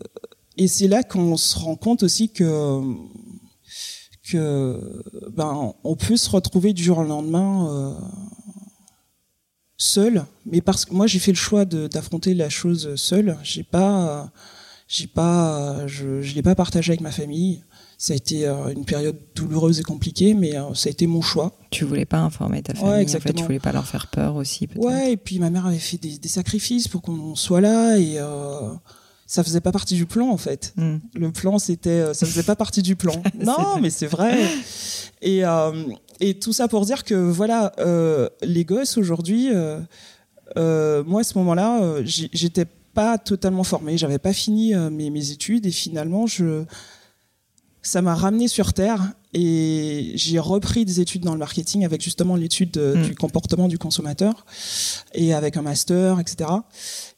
et c'est là qu'on se rend compte aussi que que ben on peut se retrouver du jour au lendemain euh, seul, mais parce que moi j'ai fait le choix d'affronter la chose seule. J'ai pas j'ai pas je je l'ai pas partagé avec ma famille. Ça a été euh, une période douloureuse et compliquée, mais ça a été mon choix. Tu voulais pas informer ta famille, en fait, tu voulais pas leur faire peur aussi, peut-être. Ouais, et puis ma mère avait fait des, des sacrifices pour qu'on soit là, et euh, ça faisait pas partie du plan en fait. Hmm. Le plan c'était euh, ça faisait pas partie du plan. [laughs] non, mais c'est vrai. Et euh, et tout ça pour dire que voilà euh, les gosses aujourd'hui euh, moi à ce moment-là j'étais pas totalement formée, j'avais pas fini mes, mes études et finalement je ça m'a ramené sur terre et j'ai repris des études dans le marketing avec justement l'étude hmm. du comportement du consommateur et avec un master, etc.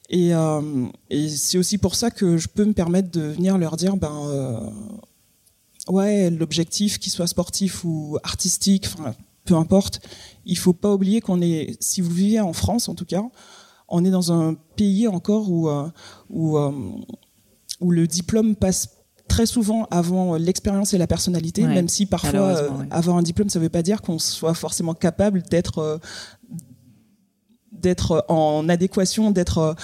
Et, euh, et c'est aussi pour ça que je peux me permettre de venir leur dire, ben euh, ouais, l'objectif, qu'il soit sportif ou artistique, enfin peu importe, il faut pas oublier qu'on est, si vous vivez en France en tout cas, on est dans un pays encore où euh, où, où le diplôme passe très souvent avant l'expérience et la personnalité, même si parfois euh, avoir un diplôme, ça veut pas dire qu'on soit forcément capable d'être d'être en adéquation, d'être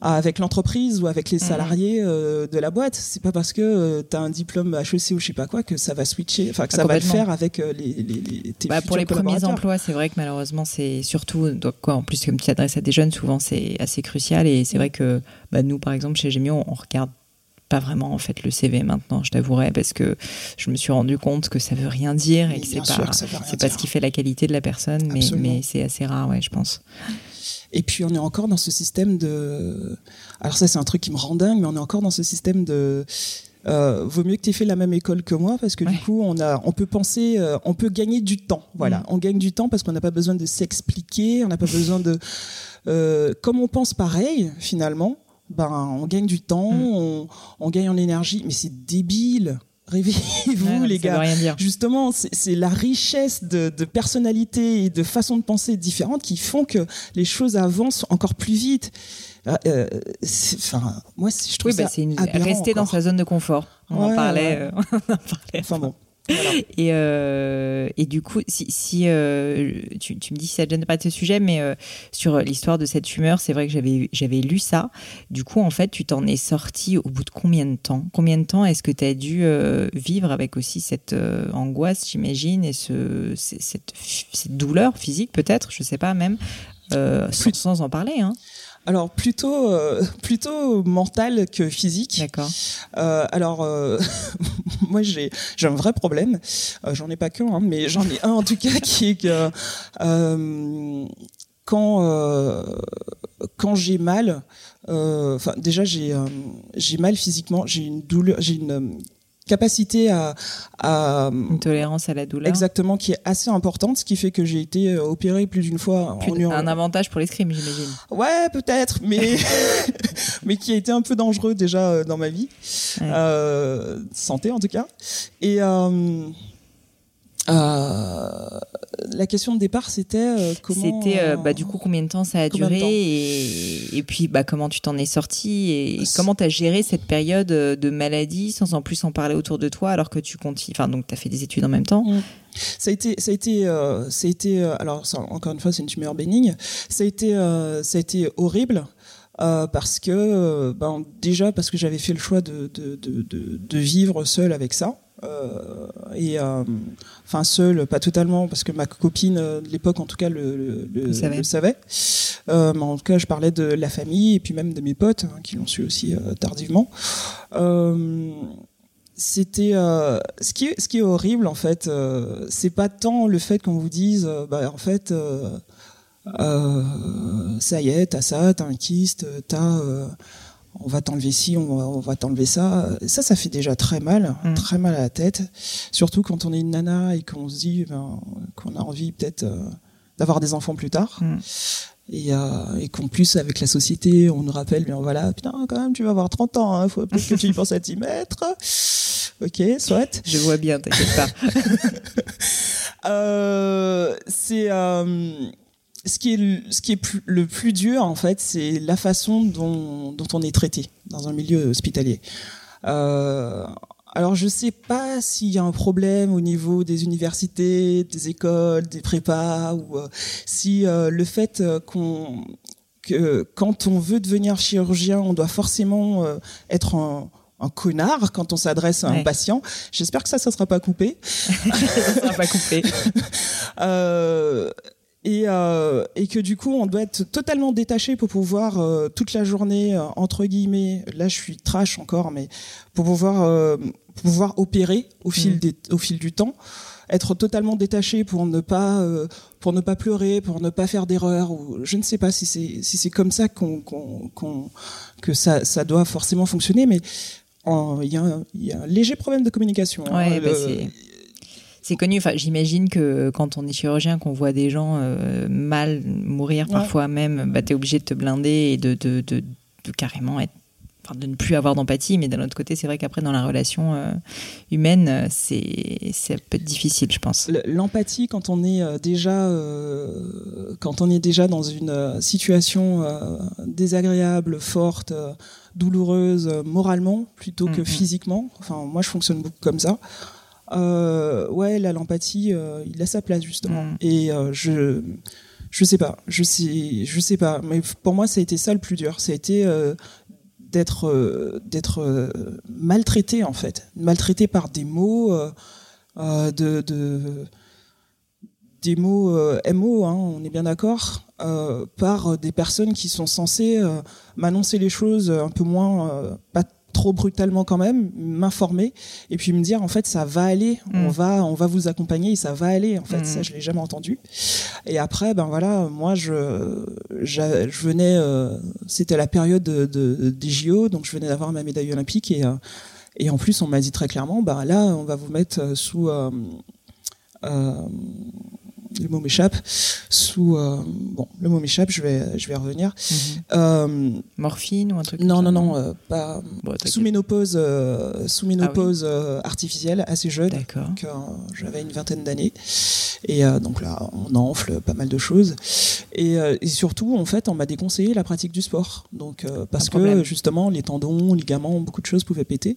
avec l'entreprise ou avec les Mhm. salariés euh, de la boîte. C'est pas parce que tu as un diplôme HEC ou je sais pas quoi que ça va switcher, enfin que Ah, ça va le faire avec euh, les, les, les- tes Bah, pour les premiers emplois, c'est vrai que malheureusement, c'est surtout, donc, quoi, en plus, comme tu t'adresses à des jeunes, souvent c'est assez crucial. Et c'est vrai que bah, nous, par exemple, chez Gemio, on regarde pas vraiment en fait le CV maintenant, je t'avouerai, parce que je me suis rendu compte que ça veut rien dire et que c'est pas, c'est pas ce qui fait la qualité de la personne, mais, Absolument. mais c'est assez rare, ouais, je pense. Et puis on est encore dans ce système de. Alors ça c'est un truc qui me rend dingue, mais on est encore dans ce système de. Euh, vaut mieux que tu aies fait la même école que moi parce que Ouais. du coup on a on peut penser euh, on peut gagner du temps voilà Mm. on gagne du temps parce qu'on n'a pas besoin de s'expliquer on n'a pas besoin de euh, comme on pense pareil finalement ben on gagne du temps Mm. on, on gagne en énergie mais c'est débile réveillez-vous Ouais, les gars rien dire. Justement, c'est la richesse de, de personnalité et de façon de penser différentes qui font que les choses avancent encore plus vite. Euh, euh, Enfin, moi, je trouve Oui, bah, ça une... rester dans sa zone de confort. On en parlait. ouais. euh, [laughs] on en parlait. Enfin bon. Et, euh, et du coup, si, euh, tu, me dis si ça te gêne pas de ce sujet, mais euh, sur l'histoire de cette humeur, c'est vrai que j'avais lu ça. Du coup, en fait, tu t'en es sorti au bout de combien de temps? Combien de temps est-ce que tu as dû vivre avec aussi cette angoisse, j'imagine, et ce, cette, douleur physique, peut-être, je sais pas même, sans, sans en parler, hein Alors plutôt euh, [laughs] plutôt mental que physique. D'accord. Euh, alors euh, [laughs] moi j'ai j'ai un vrai problème. J'en ai pas qu'un, hein, mais j'en ai un en tout cas [laughs] qui est que quand quand j'ai mal, enfin déjà j'ai j'ai mal physiquement, j'ai une douleur, j'ai une capacité à, à Une tolérance à la douleur. exactement qui est assez importante, ce qui fait que j'ai été euh, opéré plus d'une fois Plus en d- ur- un avantage pour l'escrime, j'imagine. Ouais, peut-être, mais [laughs] mais qui a été un peu dangereux déjà euh, dans ma vie, Ouais. euh, santé en tout cas. Et euh, euh, la question de départ, c'était euh, comment. C'était euh, bah, du coup combien de temps ça a duré et, et puis bah, comment tu t'en es sorti et, C'est- comment tu as géré cette période de maladie sans en plus en parler autour de toi alors que tu continues. Enfin, donc tu as fait des études en même temps. Ça a été, ça a été, ça a été. alors ça, encore une fois, c'est une tumeur bénigne. Ça a été, ça a été horrible. Euh, parce que euh, ben, déjà parce que j'avais fait le choix de, de, de, de, de vivre seul avec ça. Euh, et euh, enfin seul pas totalement parce que ma copine de l'époque en tout cas le, le, le- Le savait. Euh, mais en tout cas je parlais de la famille et puis même de mes potes hein, qui l'ont su aussi tardivement. C'était ce qui est ce qui est horrible en fait c'est pas tant le fait qu'on vous dise bah en fait ça y est t'as ça t'as un kyste t'as euh, on va t'enlever ci on va, t'enlever ça ça ça fait déjà très mal Mm. très mal à la tête surtout quand on est une nana et qu'on se dit ben, qu'on a envie peut-être euh, d'avoir des enfants plus tard Mm. et, euh, et qu'en plus avec la société on nous rappelle bien voilà putain quand même tu vas avoir 30 ans hein, faut peut-être que tu y penses à t'y mettre ok soit Je vois bien, t'inquiète pas. [laughs] euh, c'est euh, ce qui est le, ce qui est plus- le plus dur en fait, c'est la façon dont, dont on est traité dans un milieu hospitalier. Euh, alors je sais pas s'il y a un problème au niveau des universités, des écoles, des prépas ou euh, si euh, le fait qu'on que quand on veut devenir chirurgien, on doit forcément être un, un connard quand on s'adresse à un Ouais. patient. J'espère que ça, ça sera pas coupé. [laughs] ça sera pas coupé. [laughs] Euh, et, euh, et que du coup on doit être totalement détaché pour pouvoir euh, toute la journée euh, entre guillemets là je suis trash encore mais pour pouvoir pour pouvoir opérer au fil Mm. des, au fil du temps être totalement détaché pour ne pas pour ne pas pleurer pour ne pas faire d'erreur ou je ne sais pas si c'est si c'est comme ça qu'on que ça ça doit forcément fonctionner mais en- il y, a un- il y a un léger problème de communication hein. Ouais, bah, Le- c'est- C'est connu. Enfin, j'imagine que quand on est chirurgien, qu'on voit des gens euh, mal mourir, Ouais. parfois même, bah, t'es obligé de te blinder et de, de, de, de carrément être, enfin, de ne plus avoir d'empathie. Mais d'un autre côté, c'est vrai qu'après, dans la relation euh, humaine, c'est, ça peut être difficile, je pense. Le- L'empathie quand on est euh, déjà euh, quand on est déjà dans une situation euh, désagréable, forte, douloureuse moralement plutôt que Mhm. physiquement. Enfin moi je fonctionne beaucoup comme ça. Euh, ouais là l'empathie euh, il a sa place justement Mhm. et euh, je Je sais pas, je sais, je sais pas. Mais pour moi, ça a été ça le plus dur. Ça a été d'être d'être maltraité en fait, maltraité par des mots de, de, des mots MO, hein, on est bien d'accord, par des personnes qui sont censées m'annoncer les choses un peu moins pas trop brutalement quand même, m'informer et puis me dire en fait ça va aller, on mm. va on va vous accompagner et ça va aller en fait, ça mm. je l'ai jamais entendu. Et après ben voilà, moi je je, venais euh, c'était la période de, des JO donc je venais d'avoir ma médaille olympique et euh, et en plus on m'a dit très clairement ben là on va vous mettre sous euh, le mot m'échappe, sous euh, bon, le mot m'échappe, je vais je vais revenir. Mhm. Euh, Morphine ou un truc. Non non non, euh, pas sous ménopause, sous ménopause ah artificielle, assez jeune. D'accord. j'avais une vingtaine d'années et donc là on enfle pas mal de choses et, et surtout en fait on m'a déconseillé la pratique du sport donc parce que justement les tendons, ligaments, beaucoup de choses pouvaient péter.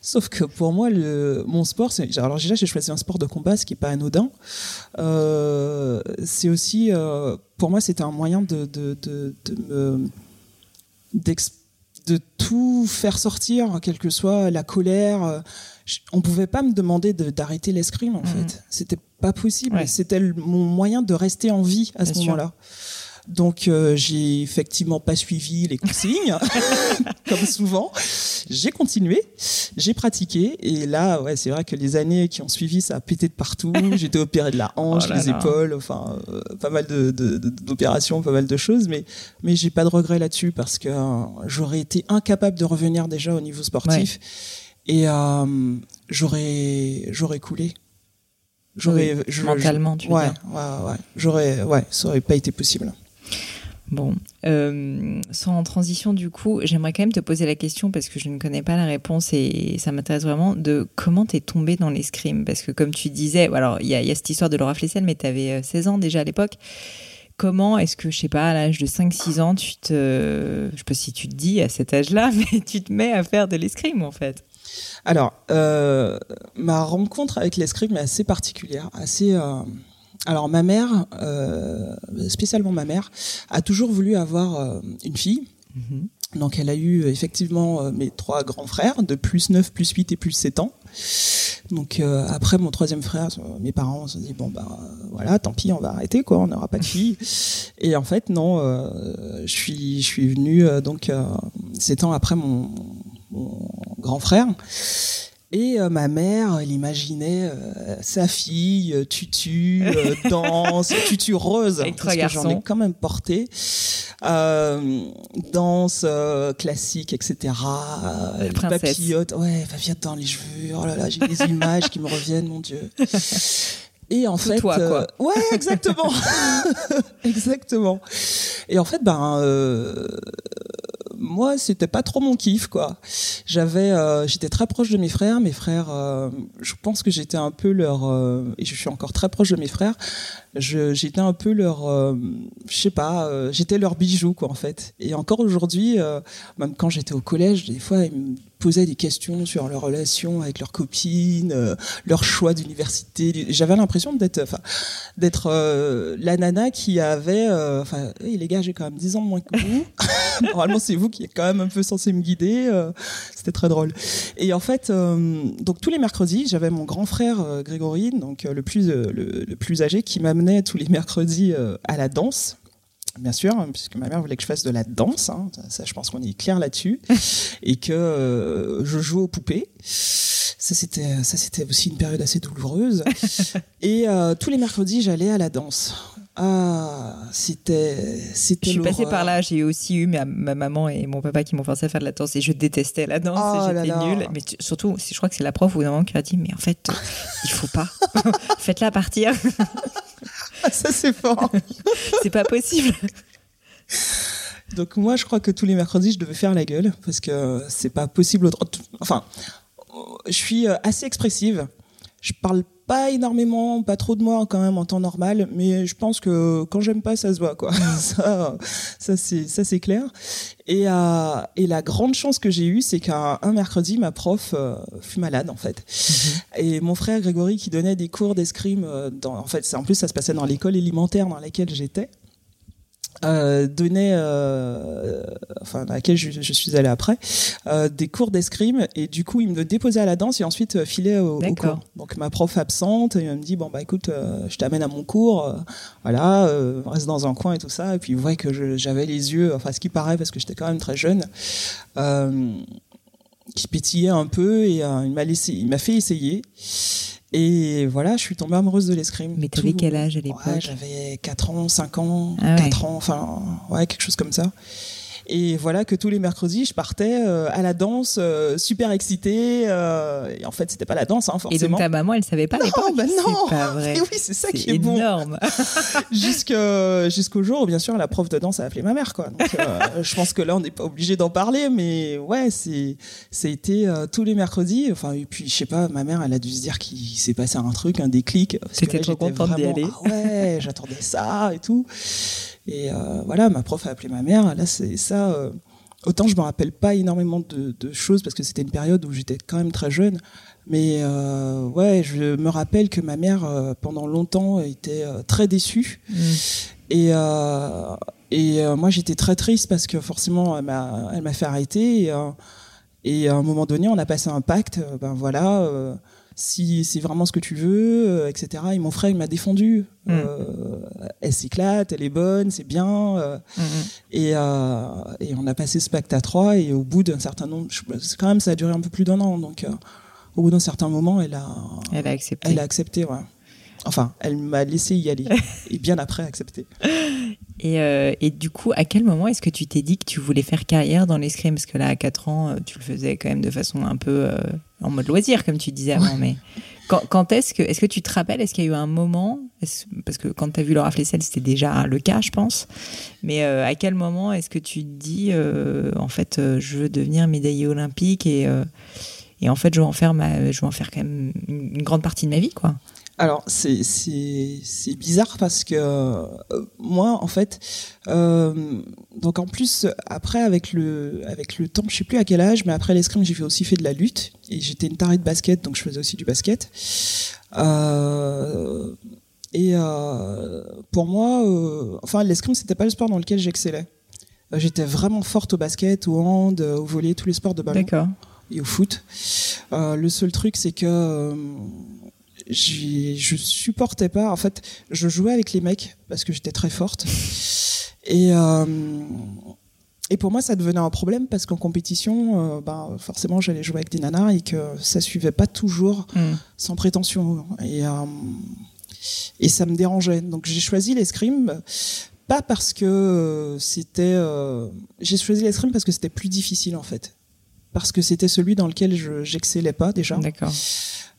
Sauf que pour moi le mon sport, c'est alors déjà j'ai choisi un sport de combat, ce qui est pas anodin. Euh, c'est aussi, euh, pour moi, c'était un moyen de, de, de, de de tout faire sortir, quelle que soit la colère. On pouvait pas me demander d'arrêter l'escrime, en mhm. fait. C'était pas possible. C'était mon moyen de rester en vie à ce moment-là. Donc euh, j'ai effectivement pas suivi les consignes, [laughs] comme souvent. J'ai continué, j'ai pratiqué, et là, ouais, c'est vrai que les années qui ont suivi, ça a pété de partout. [laughs] J'étais opéré de la hanche, oh les épaules, enfin, euh, pas mal d'opérations, de, pas mal de choses, mais mais j'ai pas de regret là-dessus parce que euh, j'aurais été incapable de revenir déjà au niveau sportif, et j'aurais j'aurais coulé. J'aurais mentalement, tu ouais, ouais, ouais, j'aurais, ouais, ça aurait pas été possible. Bon, euh, sans transition du coup, j'aimerais quand même te poser la question parce que je ne connais pas la réponse et ça m'intéresse vraiment de comment t'es tombée dans l'escrime? Parce que comme tu disais, alors il y a, cette histoire de Laura Flessel mais tu avais 16 ans déjà à l'époque. Comment est-ce que, je sais pas, à l'âge de 5-6 ans, tu te, je sais pas si tu te dis à cet âge-là, [laughs] mais tu te mets à faire de l'escrime en fait? Alors, euh, ma rencontre avec l'escrime est assez particulière, assez... Euh, alors ma mère, euh, spécialement ma mère, a toujours voulu avoir euh, une fille. Mhm. Donc elle a eu effectivement euh, mes trois grands frères de plus 9, plus 8 et plus 7 ans. Donc après mon troisième frère, mes parents se sont dit bon bah voilà, tant pis, on va arrêter quoi, on n'aura pas de fille. [laughs] Et en fait non, je suis je suis venu donc 7 ans après mon, mon grand frère. Et euh, ma mère, elle imaginait euh, sa fille euh, tutu, [laughs] danse, tutu rose, parce que j'en ai quand même porté, danse classique, etc. papillote, ouais, papillote dans les cheveux. Oh là là, j'ai des [laughs] images qui me reviennent, mon dieu. Et en fait, toi, quoi. ouais, exactement, [laughs] exactement. Et en fait, ben, moi, c'était pas trop mon kiff, quoi. J'avais, euh, j'étais très proche de mes frères. Mes frères, euh, je pense que j'étais un peu leur, euh, et je suis encore très proche de mes frères. J'étais un peu leur, je sais pas, j'étais leur bijou, quoi, en fait. Et encore aujourd'hui, même quand j'étais au collège, des fois, ils me posaient des questions sur leur relation avec leurs copines, euh, leur choix d'université. J'avais l'impression d'être, enfin, d'être euh, la nana qui avait, euh, enfin, les gars, j'ai quand même 10 ans de moins que vous. [laughs] Normalement, c'est vous qui êtes quand même un peu censé me guider. C'était très drôle. Et en fait, donc tous les mercredis, j'avais mon grand frère Grégory, donc le plus le, plus âgé, qui tous les mercredis à la danse bien sûr, hein, puisque ma mère voulait que je fasse de la danse. Hein, ça, je pense qu'on est clair là-dessus, [laughs] et que euh, je joue aux poupées. Ça c'était, ça c'était aussi une période assez douloureuse. [laughs] et euh, tous les mercredis, j'allais à la danse. Ah, c'était, c'était. Je suis passée par là. J'ai aussi eu ma, ma, maman et mon papa qui m'ont forcé à faire de la danse et je détestais la danse. Oh j'étais nulle. Mais surtout, je crois que c'est la prof ou moment qui a dit, mais en fait, il faut pas. [laughs] Faites-la partir. [laughs] Ça, c'est fort. c'est pas possible. Donc moi, je crois que tous les mercredis, je devais faire la gueule parce que c'est pas possible. Enfin, je suis euh, assez expressive. Je parle pas énormément, pas trop de moi quand même en temps normal, mais je pense que quand j'aime pas, ça se voit quoi. [laughs] ça, ça c'est ça c'est clair. Et euh, et la grande chance que j'ai eue, c'est qu'un mercredi, ma prof euh, fut malade en fait. Mhm. Et mon frère Grégory qui donnait des cours d'escrime, euh, dans, en fait, en plus ça se passait dans l'école élémentaire dans laquelle j'étais. Euh, donnait, euh, enfin à laquelle je, je, suis allée après, euh, des cours d'escrime et du coup il me déposait à la danse et ensuite euh, filait au, au, cours. Donc ma prof absente, elle me dit bon bah écoute, je t'amène à mon cours, voilà, reste dans un coin et tout ça. Et puis il voit que j'avais les yeux, enfin ce qui paraît parce que j'étais quand même très jeune, qui pétillait un peu et il m'a laissé, il m'a fait essayer. Et voilà, je suis tombée amoureuse de l'escrime. Mais t'avais quel âge à l'époque? ouais, J'avais 4 ans, 5 ans, ah 4 ans, enfin, ouais, quelque chose comme ça. Et voilà que tous les mercredis, je partais euh, à la danse, euh, super excitée. Euh, et en fait, c'était pas la danse, hein, forcément. Et donc ta maman, elle savait pas non, l'époque bah non. Pas vrai. Et [laughs] oui, c'est ça qui est, énorme. [laughs] bon. Jusqu'au jour où, bien sûr, la prof de danse a appelé ma mère, quoi. Donc, [laughs] je pense que là, on n'est pas obligé d'en parler, mais ouais, c'est, été tous les mercredis. Enfin, et puis, je sais pas, ma mère, elle a dû se dire qu'il s'est passé un truc, un déclic. C'était trop contente d'y aller. Ah ouais, j'attendais ça et tout. Et euh, voilà, ma prof a appelé ma mère. Là, c'est ça. Euh, autant je me rappelle pas énormément de, de choses parce que c'était une période où j'étais quand même très jeune. Mais euh, ouais, je me rappelle que ma mère, euh, pendant longtemps, était euh, très déçue. Mm. Et, et moi, j'étais très triste parce que forcément, elle m'a, elle m'a fait arrêter. Et, et, à un moment donné, on a passé un pacte. Ben voilà si c'est vraiment ce que tu veux, euh, etc. Et mon frère, il m'a défendu. Mm. Euh, elle s'éclate, elle est bonne, c'est bien. Euh, mm, mm. et, et, on a passé ce pacte à trois. Et au bout d'un certain nombre, quand même, ça a duré un peu plus d'un an. Donc, au bout d'un certain moment, elle a, elle a accepté. Elle a accepté, ouais. Enfin, elle m'a laissé y aller. [laughs] et bien après, accepter. [laughs] Et, euh, et, du coup, à quel moment est-ce que tu t'es dit que tu voulais faire carrière dans l'escrime? Parce que là, à 4 ans, euh, tu le faisais quand même de façon un peu euh, en mode loisir, comme tu disais avant. Mais quand, quand est-ce que, est-ce que tu te rappelles? Est-ce qu'il y a eu un moment? Parce que quand tu as vu Laura Flessel, c'était déjà le cas, je pense. Mais à quel moment est-ce que tu te dis, en fait, je veux devenir médaillée olympique et, et en fait, je veux en faire, ma, je veux en faire quand même une grande partie de ma vie, quoi? Alors c'est c'est bizarre parce que euh, moi en fait euh, donc en plus après avec le avec le temps je sais plus à quel âge mais après l'escrime j'ai aussi fait de la lutte et j'étais une tarée de basket donc je faisais aussi du basket. Euh, et pour moi enfin l'escrime c'était pas le sport dans lequel j'excellais. J'étais vraiment forte au basket au hand au volley tous les sports de ballon et au foot. Le seul truc c'est que je supportais pas. En fait, je jouais avec les mecs parce que j'étais très forte. Et, euh, et pour moi, ça devenait un problème parce qu'en compétition, euh, bah, forcément, j'allais jouer avec des nanas et que ça suivait pas toujours mm. sans prétention. Et, euh, et ça me dérangeait. Donc j'ai choisi l'escrime pas parce que c'était. j'ai choisi l'escrime parce que c'était plus difficile en fait. Parce que c'était celui dans lequel je j'excellais pas déjà. D'accord.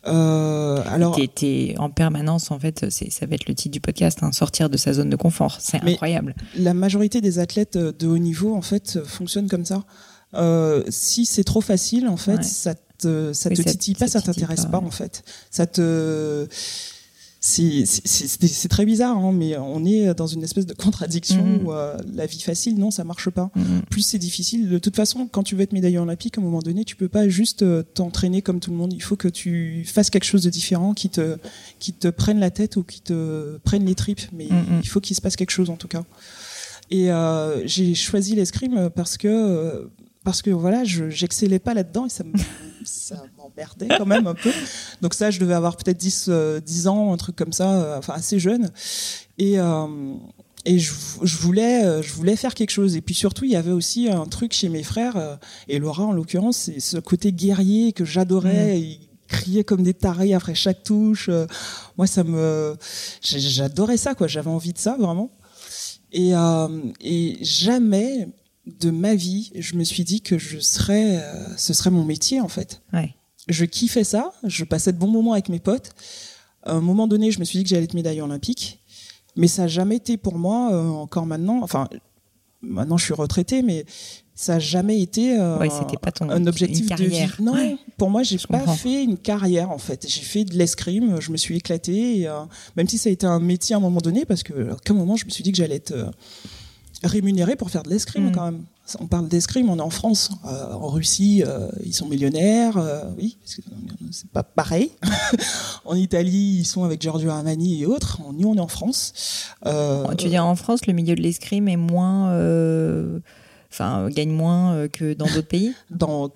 Euh, alors, était en permanence en fait, ça va être le titre du podcast, hein, sortir de sa zone de confort. C'est incroyable. La majorité des athlètes de haut niveau en fait fonctionnent comme ça. Euh, si c'est trop facile, en fait, ça te, ça te titille pas, ça t'intéresse pas, en fait. Ça te, c'est très bizarre, hein, mais on est dans une espèce de contradiction mm-hmm. où euh, la vie facile, non, ça marche pas. Mm-hmm. Plus c'est difficile. De toute façon, quand tu veux être médaillé olympique, à un moment donné, tu peux pas juste euh, t'entraîner comme tout le monde. Il faut que tu fasses quelque chose de différent qui te, qui te prenne la tête ou qui te prenne les tripes. Mais mm-hmm. il faut qu'il se passe quelque chose en tout cas. Et euh, j'ai choisi l'escrime parce que parce que voilà, j'excellais pas là-dedans et ça [laughs] m'emmerdait quand même un peu. Donc ça, je devais avoir peut-être 10, 10 euh, ans, un truc comme ça, euh, enfin assez jeune. Et, euh, et je, je, voulais, je voulais faire quelque chose. Et puis surtout, il y avait aussi un truc chez mes frères, et Laura en l'occurrence, c'est ce côté guerrier que j'adorais. Mmh. criait comme des tarés après chaque touche. Moi, ça me, j'adorais ça, quoi. J'avais envie de ça, vraiment. Et, et jamais, de ma vie, je me suis dit que je serais, euh, ce serait mon métier en fait. Ouais. Je kiffais ça, je passais de bons moments avec mes potes. À un moment donné, je me suis dit que j'allais être médaille olympique, mais ça n'a jamais été pour moi, euh, encore maintenant, enfin, maintenant je suis retraité, mais ça n'a jamais été euh, pas ton, un objectif de vie. Non, pour moi, j'ai pas fait une carrière en fait. J'ai fait de l'escrime, je me suis éclaté, même si ça a été un métier à un moment donné, parce que à un moment, je me suis dit que j'allais être rémunéré pour faire de l'escrime mm. quand même. On parle d'escrime, on est en France. Euh, en Russie, euh, ils sont millionnaires. Euh, oui, c'est pas pareil. [laughs] en Italie, ils sont avec Giorgio Armani et autres. Nous, on est en France. tu dis en France, le milieu de l'escrime est moins enfin gagne moins euh, que dans d'autres pays? [laughs] Dans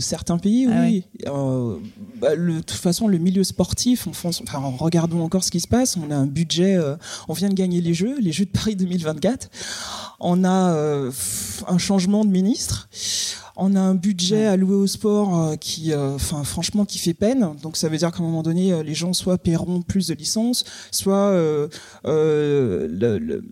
certains pays, ah oui. Euh, bah, de toute façon, le milieu sportif, en France, enfin, regardons encore ce qui se passe. On a un budget, euh, on vient de gagner les Jeux, les Jeux de Paris 2024. On a un changement de ministre. On a un budget alloué au sport qui, enfin, franchement, qui fait peine. Donc, ça veut dire qu'à un moment donné, les gens soit paieront plus de licences, soit le le,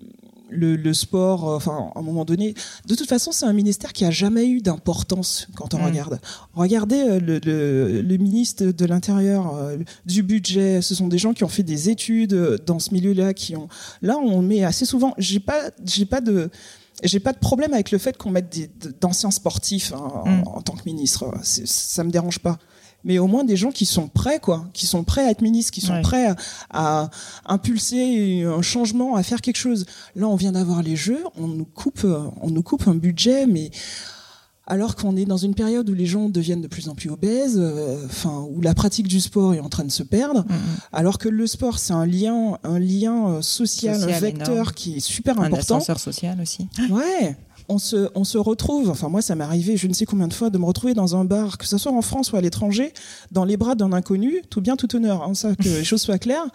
sport, euh, enfin, à un moment donné. De toute façon, c'est un ministère qui a jamais eu d'importance quand on mm. regarde. Regardez euh, le, ministre de l'Intérieur, euh, du budget. Ce sont des gens qui ont fait des études dans ce milieu-là, qui ont. Là, on met assez souvent. J'ai pas, j'ai pas de. J'ai pas de problème avec le fait qu'on mette d'anciens sportifs hein, en, mm. en, tant que ministre. Ça me dérange pas mais au moins des gens qui sont prêts, quoi, qui sont prêts à être ministres, qui sont prêts à, impulser un changement, à faire quelque chose. Là, on vient d'avoir les Jeux, on nous coupe, on nous coupe un budget, mais alors qu'on est dans une période où les gens deviennent de plus en plus obèses, euh, enfin où la pratique du sport est en train de se perdre, alors que le sport c'est un lien, un lien euh, social, un vecteur qui est super important. Un ascenseur social aussi. Ouais on se, on se retrouve, enfin moi ça m'est arrivé je ne sais combien de fois de me retrouver dans un bar, que ce soit en France ou à l'étranger, dans les bras d'un inconnu, tout bien, tout honneur, hein, ça, que [laughs] les choses soient claires,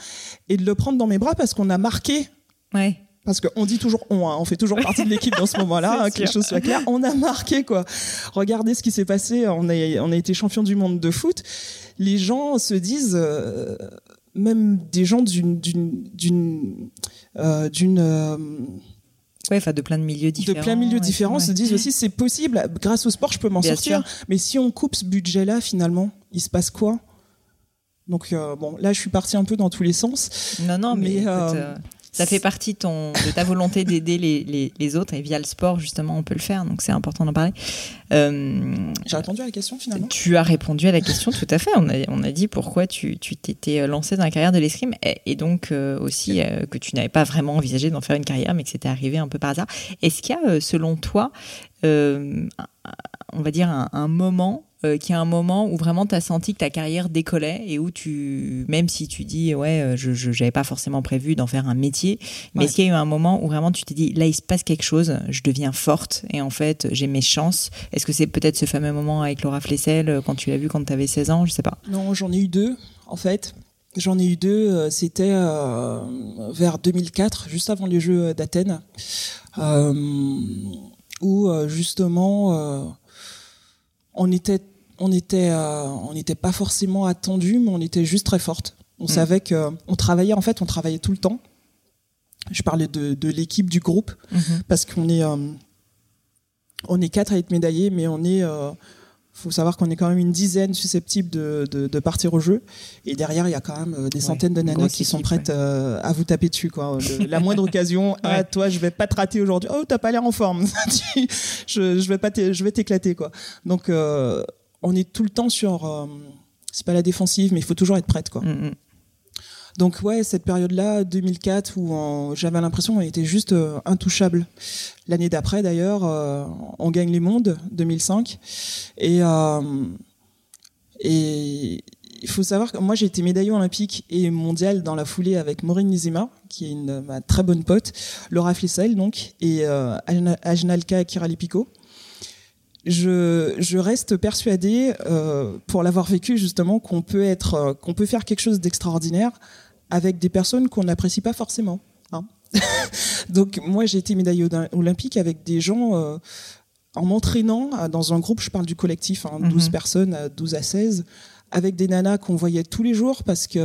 et de le prendre dans mes bras parce qu'on a marqué. Ouais. Parce qu'on dit toujours on, hein, on fait toujours partie de l'équipe dans ce [laughs] moment-là, hein, que les choses soient claires. On a marqué quoi. Regardez ce qui s'est passé. On a, on a été champion du monde de foot. Les gens se disent, euh, même des gens d'une d'une d'une euh, d'une euh, Ouais, enfin de plein de milieux différents. De plein de milieux différents se disent aussi c'est possible, grâce au sport je peux m'en sortir. Mais si on coupe ce budget-là, finalement, il se passe quoi? Donc euh, bon, là je suis partie un peu dans tous les sens. Non, non, mais, euh, ça fait partie ton, de ta volonté d'aider les, les, les, autres et via le sport justement on peut le faire donc c'est important d'en parler. Euh, J'ai répondu à la question finalement. Tu as répondu à la question tout à fait. On a, on a dit pourquoi tu t'étais lancé dans la carrière de l'escrime et, et, donc euh, aussi euh, que tu n'avais pas vraiment envisagé d'en faire une carrière mais que c'était arrivé un peu par hasard. Est-ce qu'il y a selon toi on va dire un, un moment euh, qu'il y a un moment où vraiment tu as senti que ta carrière décollait et où tu, même si tu dis, ouais, euh, je n'avais pas forcément prévu d'en faire un métier, mais est-ce qu'il y a eu un moment où vraiment tu t'es dit, là, il se passe quelque chose, je deviens forte et en fait, j'ai mes chances? Est-ce que c'est peut-être ce fameux moment avec Laura Flessel euh, quand tu l'as vu quand tu avais 16 ans? Je sais pas. Non, j'en ai eu deux, en fait. J'en ai eu deux, c'était vers 2004, juste avant les Jeux d'Athènes, où justement on était on était, euh, on n'était pas forcément attendu, mais on était juste très forte. On mm. savait que, on travaillait en fait, on travaillait tout le temps. Je parlais de, de l'équipe du groupe mm-hmm. parce qu'on est, euh, on est quatre à être médaillés, mais on est, euh, faut savoir qu'on est quand même une dizaine susceptibles de, de, de, partir au jeu. Et derrière, il y a quand même des centaines de nanas qui sont prêtes à vous taper dessus. Quoi. [laughs] la moindre occasion, ah toi, je vais pas te rater aujourd'hui. Oh, t'as pas l'air en forme. [laughs] je, je vais pas, je vais t'éclater quoi. Donc on est tout le temps sur. Euh, c'est pas la défensive, mais il faut toujours être prête, quoi. Mm, mm. Donc ouais, cette période-là, 2004, où j'avais l'impression qu'on était juste euh, intouchable. L'année d'après, d'ailleurs, euh, on gagne les mondes, 2005, et et il faut savoir que moi j'ai été médaillée olympique et mondiale dans la foulée avec Maureen Nizima, qui est une ma très bonne pote, Laura Flessel donc, et Ajnalka Kiralipico je, je reste persuadée, euh, pour l'avoir vécu justement, qu'on peut être, euh, qu'on peut faire quelque chose d'extraordinaire avec des personnes qu'on n'apprécie pas forcément. Hein. [laughs] Donc moi j'ai été médaillée olympique avec des gens euh, en m'entraînant dans un groupe, je parle du collectif, hein, 12 mhm. personnes, 12 à 16, avec des nanas qu'on voyait tous les jours parce que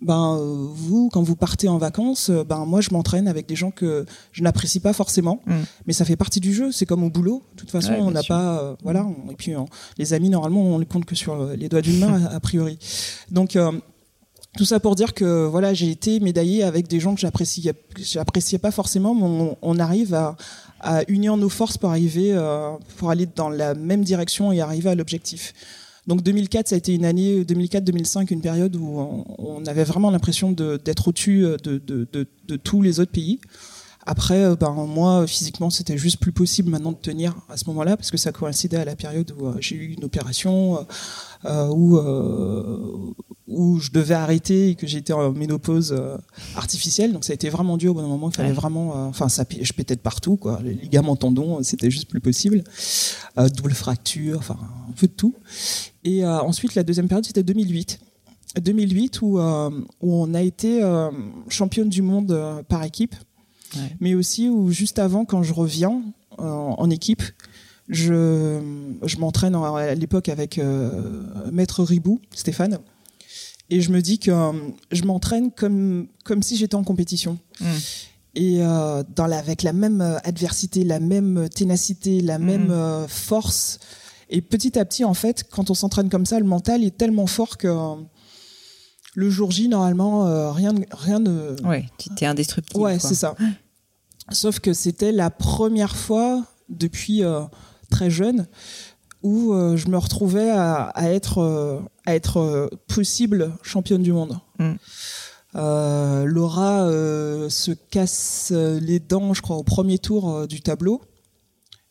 ben euh, vous quand vous partez en vacances euh, ben moi je m'entraîne avec des gens que je n'apprécie pas forcément. Mm. mais ça fait partie du jeu c'est comme au boulot. De toute façon on n'a pas euh, voilà et puis les amis normalement on les compte que sur les doigts d'une main [laughs] a, priori. Donc tout ça pour dire que voilà j'ai été médaillé avec des gens que j'appréciais j'appréciais pas forcément mais on, on arrive à, à unir nos forces pour arriver pour aller dans la même direction et arriver à l'objectif donc 2004, ça a été une année, 2004-2005, une période où on, avait vraiment l'impression d'être au-dessus euh, de, tous les autres pays. Après, euh, ben moi, physiquement, c'était juste plus possible maintenant de tenir à ce moment-là parce que ça coïncidait à la période où j'ai eu une opération, où où je devais arrêter et que j'étais en ménopause artificielle. Donc ça a été vraiment dur au d'un moment. Il fallait vraiment, enfin, ça, je pétais de partout, quoi. Les ligaments tendons, c'était juste plus possible. double fracture, enfin, un peu de tout. Et ensuite, la deuxième période, c'était 2008. 2008 où, euh, où on a été euh, championne du monde euh, par équipe, mais aussi où juste avant, quand je reviens en équipe, je, je m'entraîne à l'époque avec Maître Ribou, Stéphane, et je me dis que je m'entraîne comme, comme si j'étais en compétition. Mm. Et dans la, avec la même adversité, la même ténacité, la mm. même force. Et petit à petit, en fait, quand on s'entraîne comme ça, le mental est tellement fort que le jour J, normalement, euh, rien, rien ne. Ouais, tu étais indestructible. Ouais, c'est ça. Sauf que c'était la première fois depuis euh, très jeune où euh, je me retrouvais à, être, à être possible championne du monde. Mm. Laura se casse les dents, je crois, au premier tour du tableau.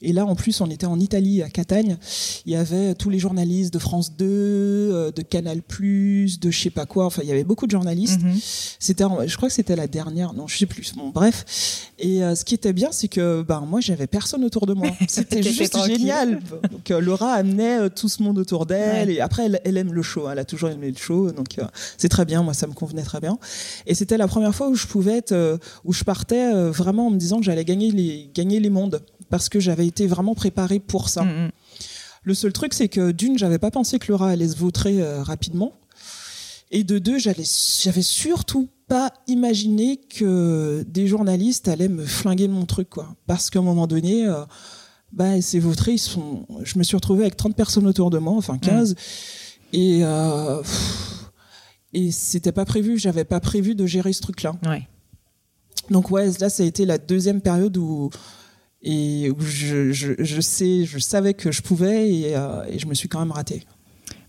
Et là, en plus, on était en Italie, à Catagne. Il y avait tous les journalistes de France 2, euh, de Canal+, de je sais pas quoi. Enfin, il y avait beaucoup de journalistes. Mhm. C'était, je crois que c'était la dernière. Non, je sais plus. Bon, bref. Et euh, ce qui était bien, c'est que, ben, moi, j'avais personne autour de moi. [laughs] C'était juste génial. Donc, euh, Laura amenait tout ce monde autour d'elle. Et après, elle, aime le show. Elle a toujours aimé le show. Donc, c'est très bien. Moi, ça me convenait très bien. Et c'était la première fois où je pouvais être, où je partais vraiment en me disant que j'allais gagner les, gagner les mondes parce que j'avais été vraiment préparée pour ça. Mm, mm. Le seul truc, c'est que d'une, j'avais pas pensé que Laura allait se vautrer euh, rapidement. Et de deux, j'avais surtout pas imaginé que des journalistes allaient me flinguer mon truc, quoi. Parce qu'à un moment donné, euh, bah, ces vautrés, ils sont, je me suis retrouvée avec 30 personnes autour de moi, enfin 15. Mm. Et, euh, et c'était pas prévu, j'avais pas prévu de gérer ce truc-là. Ouais. Donc ouais, là, ça a été la deuxième période où, et où je, je, je, sais, je savais que je pouvais et, euh, et je me suis quand même ratée.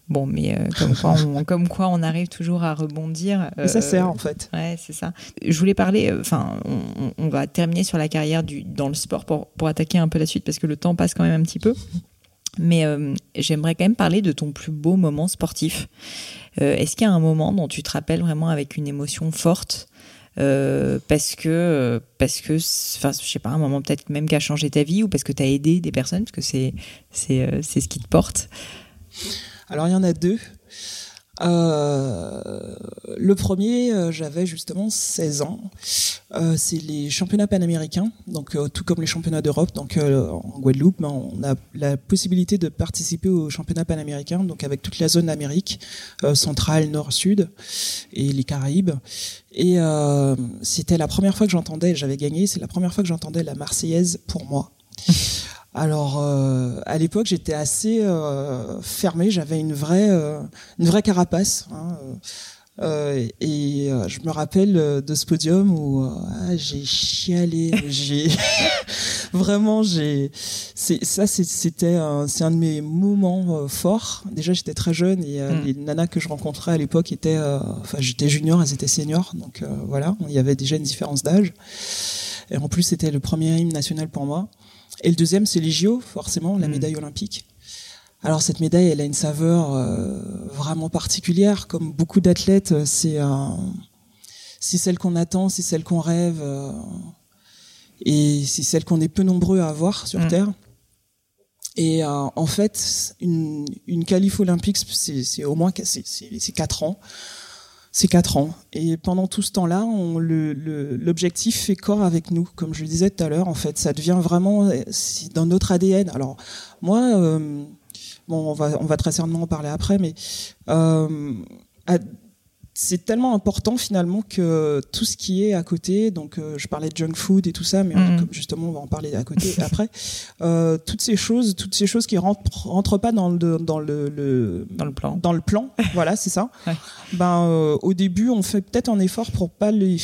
Bon, mais euh, comme, quoi on, [laughs] comme quoi on arrive toujours à rebondir. Euh, ça sert en fait. Ouais, c'est ça. Je voulais parler, enfin, on, on, va terminer sur la carrière du, dans le sport pour, pour attaquer un peu la suite parce que le temps passe quand même un petit peu. Mais j'aimerais quand même parler de ton plus beau moment sportif. Est-ce qu'il y a un moment dont tu te rappelles vraiment avec une émotion forte euh, parce que parce que enfin je sais pas un moment peut-être même qui a changé ta vie ou parce que tu as aidé des personnes parce que c'est c'est euh, c'est ce qui te porte. Alors il y en a deux. Euh, le premier, euh, j'avais justement 16 ans. Euh, c'est les championnats panaméricains, donc euh, tout comme les championnats d'Europe. Donc en Guadeloupe, ben, on a la possibilité de participer aux championnats panaméricains, donc avec toute la zone d'Amérique centrale, nord, sud et les Caraïbes. Et c'était la première fois que j'entendais, j'avais gagné, c'est la première fois que j'entendais la Marseillaise pour moi. Alors euh, à l'époque j'étais assez euh, fermé, j'avais une vraie euh, une vraie carapace. Hein, et je me rappelle de ce podium où ah, j'ai chialé, j'ai [laughs] vraiment j'ai ça c'était c'est un de mes moments forts. Déjà j'étais très jeune et mm. les nanas que je rencontrais à l'époque étaient enfin j'étais junior, elles étaient seniors donc voilà il y avait déjà une différence d'âge. Et en plus c'était le premier hymne national pour moi. Et le deuxième, c'est les JO, forcément, la mm. médaille olympique. Alors cette médaille, elle a une saveur euh, vraiment particulière. Comme beaucoup d'athlètes, euh, c'est c'est celle qu'on attend, c'est celle qu'on rêve, euh, et c'est celle qu'on est peu nombreux à avoir sur mm. Terre. Et en fait, une, une qualif olympique, c'est au moins c'est quatre ans c'est quatre ans. Et pendant tout ce temps-là, l'objectif fait corps avec nous, comme je le disais tout à l'heure. En fait, ça devient vraiment dans notre ADN. Alors moi, euh, bon, on va on va très certainement en parler après, mais euh, c'est tellement important finalement que tout ce qui est à côté, donc euh, je parlais de junk food et tout ça, mais mm. comme justement on va en parler à côté [laughs] après, euh, toutes ces choses, toutes ces choses qui rentrent, rentrent pas dans le dans le, le dans le plan, dans le plan, [laughs] voilà c'est ça. Ben euh, au début on fait peut-être un effort pour pas les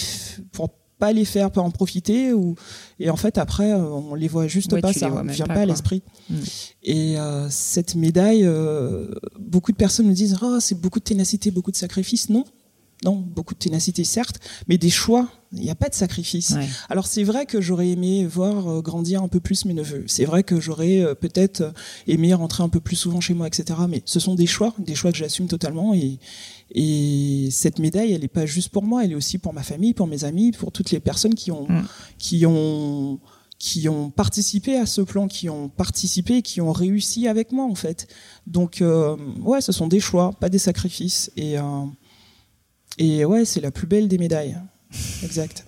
pour pas les faire, pas en profiter, ou et en fait après on les voit juste pas, ça ne vient pas, à l'esprit. Mm. Et cette médaille, beaucoup de personnes me disent oh c'est beaucoup de ténacité, beaucoup de sacrifices. Non, non, beaucoup de ténacité certes, mais des choix Il n'y a pas de sacrifice. Alors c'est vrai que j'aurais aimé voir euh, grandir un peu plus mes neveux. C'est vrai que j'aurais euh, peut-être euh, aimé rentrer un peu plus souvent chez moi, etc. Mais ce sont des choix, des choix que j'assume totalement. Et, et cette médaille, elle n'est pas juste pour moi, elle est aussi pour ma famille, pour mes amis, pour toutes les personnes qui ont, mm. qui ont qui ont participé à ce plan, qui ont participé, qui ont réussi avec moi en fait. Donc ouais, ce sont des choix, pas des sacrifices. Et et ouais, c'est la plus belle des médailles. Exact.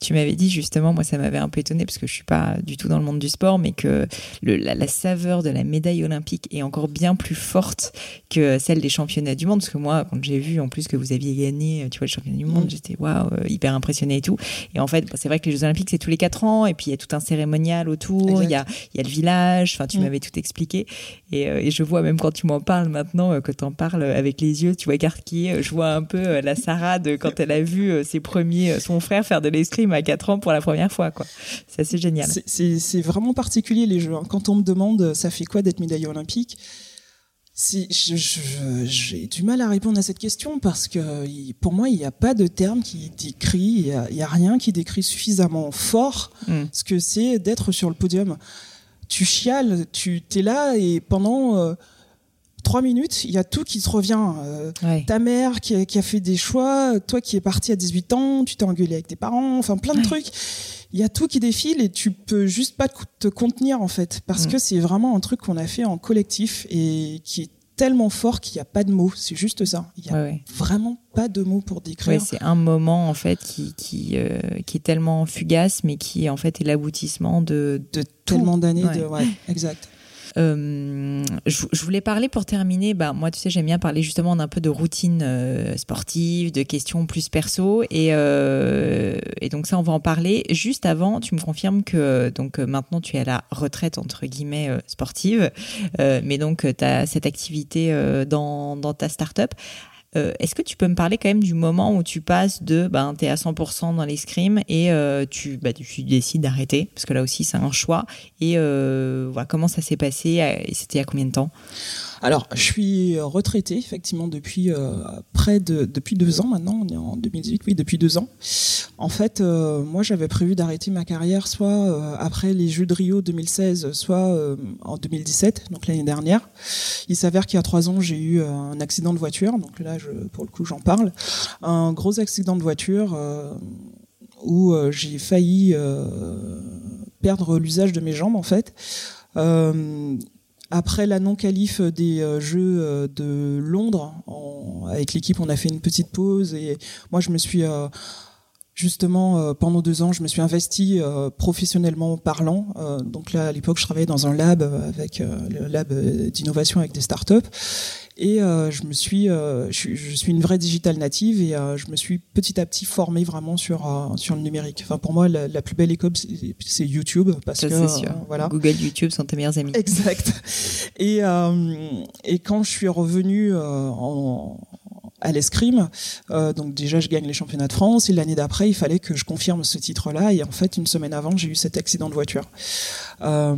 Tu m'avais dit justement, moi ça m'avait un peu étonné parce que je suis pas du tout dans le monde du sport, mais que le, la, saveur de la médaille olympique est encore bien plus forte que celle des championnats du monde. Parce que moi, quand j'ai vu en plus que vous aviez gagné, tu vois, le championnat du monde, mm. j'étais waouh, euh, hyper impressionné et tout. Et en fait, c'est vrai que les Jeux olympiques c'est tous les quatre ans, et puis il y a tout un cérémonial autour, il y a, y a le village. Enfin, tu mm. m'avais tout expliqué, et, euh, et, je vois même quand tu m'en parles maintenant, euh, que tu en parles avec les yeux, tu vois Garquier, je vois un peu la Sarade quand elle a vu ses premiers, son frère faire de l'escrime à 4 ans pour la première fois. quoi. C'est assez génial. C'est vraiment particulier les Jeux. Hein. Quand on me demande ça fait quoi d'être médaillé olympique, j'ai du mal à répondre à cette question parce que pour moi, il n'y a pas de terme qui décrit, il n'y a, rien qui décrit suffisamment fort hmm. ce que c'est d'être sur le podium. Tu chiales, tu es là et pendant euh, trois minutes, il y a tout qui te revient. Euh, ta mère qui a, qui a, fait des choix, toi qui es parti à 18 ans, tu t'es engueulé avec tes parents, enfin plein de trucs. Il y a tout qui défile et tu peux juste pas te contenir en fait, parce mm. que c'est vraiment un truc qu'on a fait en collectif et qui est tellement fort qu'il n'y a pas de mots. C'est juste ça. Il n'y a vraiment pas de mots pour décrire. c'est un moment en fait qui qui, euh, qui est tellement fugace, mais qui en fait est l'aboutissement de, de tellement d'années. De... Ouais, exact. Euh, je, voulais parler pour terminer. Bah, moi, tu sais, j'aime bien parler justement d'un peu de routine euh, sportive, de questions plus perso. Et, euh, et, donc, ça, on va en parler. Juste avant, tu me confirmes que donc maintenant, tu es à la retraite, entre guillemets, sportive. mais donc, tu as cette activité dans, dans ta start-up. Euh, est-ce que tu peux me parler quand même du moment où tu passes de ben, tu es à 100% dans l'escrime et euh, tu, bah, tu décides d'arrêter? Parce que là aussi, c'est un choix. Et euh, voilà, comment ça s'est passé? Et c'était il y a combien de temps? Alors, je suis retraité effectivement depuis euh, près de depuis deux ans maintenant. On est en 2018, oui, depuis deux ans. En fait, euh, moi, j'avais prévu d'arrêter ma carrière soit euh, après les Jeux de Rio 2016, soit en 2017, donc l'année dernière. Il s'avère qu'il y a trois ans, j'ai eu un accident de voiture. Donc là, je, pour le coup, j'en parle. Un gros accident de voiture où j'ai failli perdre l'usage de mes jambes en fait. Après la non-qualif des euh, Jeux euh, de Londres, avec l'équipe, on a fait une petite pause et moi, je me suis euh, justement pendant deux ans, je me suis investi professionnellement parlant. donc là, à l'époque, je travaillais dans un lab avec le lab d'innovation avec des startups. Et euh, je me suis, euh, je, je, suis une vraie digital native et euh, je me suis petit à petit formé vraiment sur sur le numérique. Enfin pour moi la, la plus belle école c'est YouTube parce Ça, que sûr. voilà. Google, YouTube sont tes meilleurs amis. Exact. Et et quand je suis revenu en à l'escrime. Euh, donc déjà, je gagne les championnats de France et l'année d'après, il fallait que je confirme ce titre-là. Et en fait, une semaine avant, j'ai eu cet accident de voiture. Euh,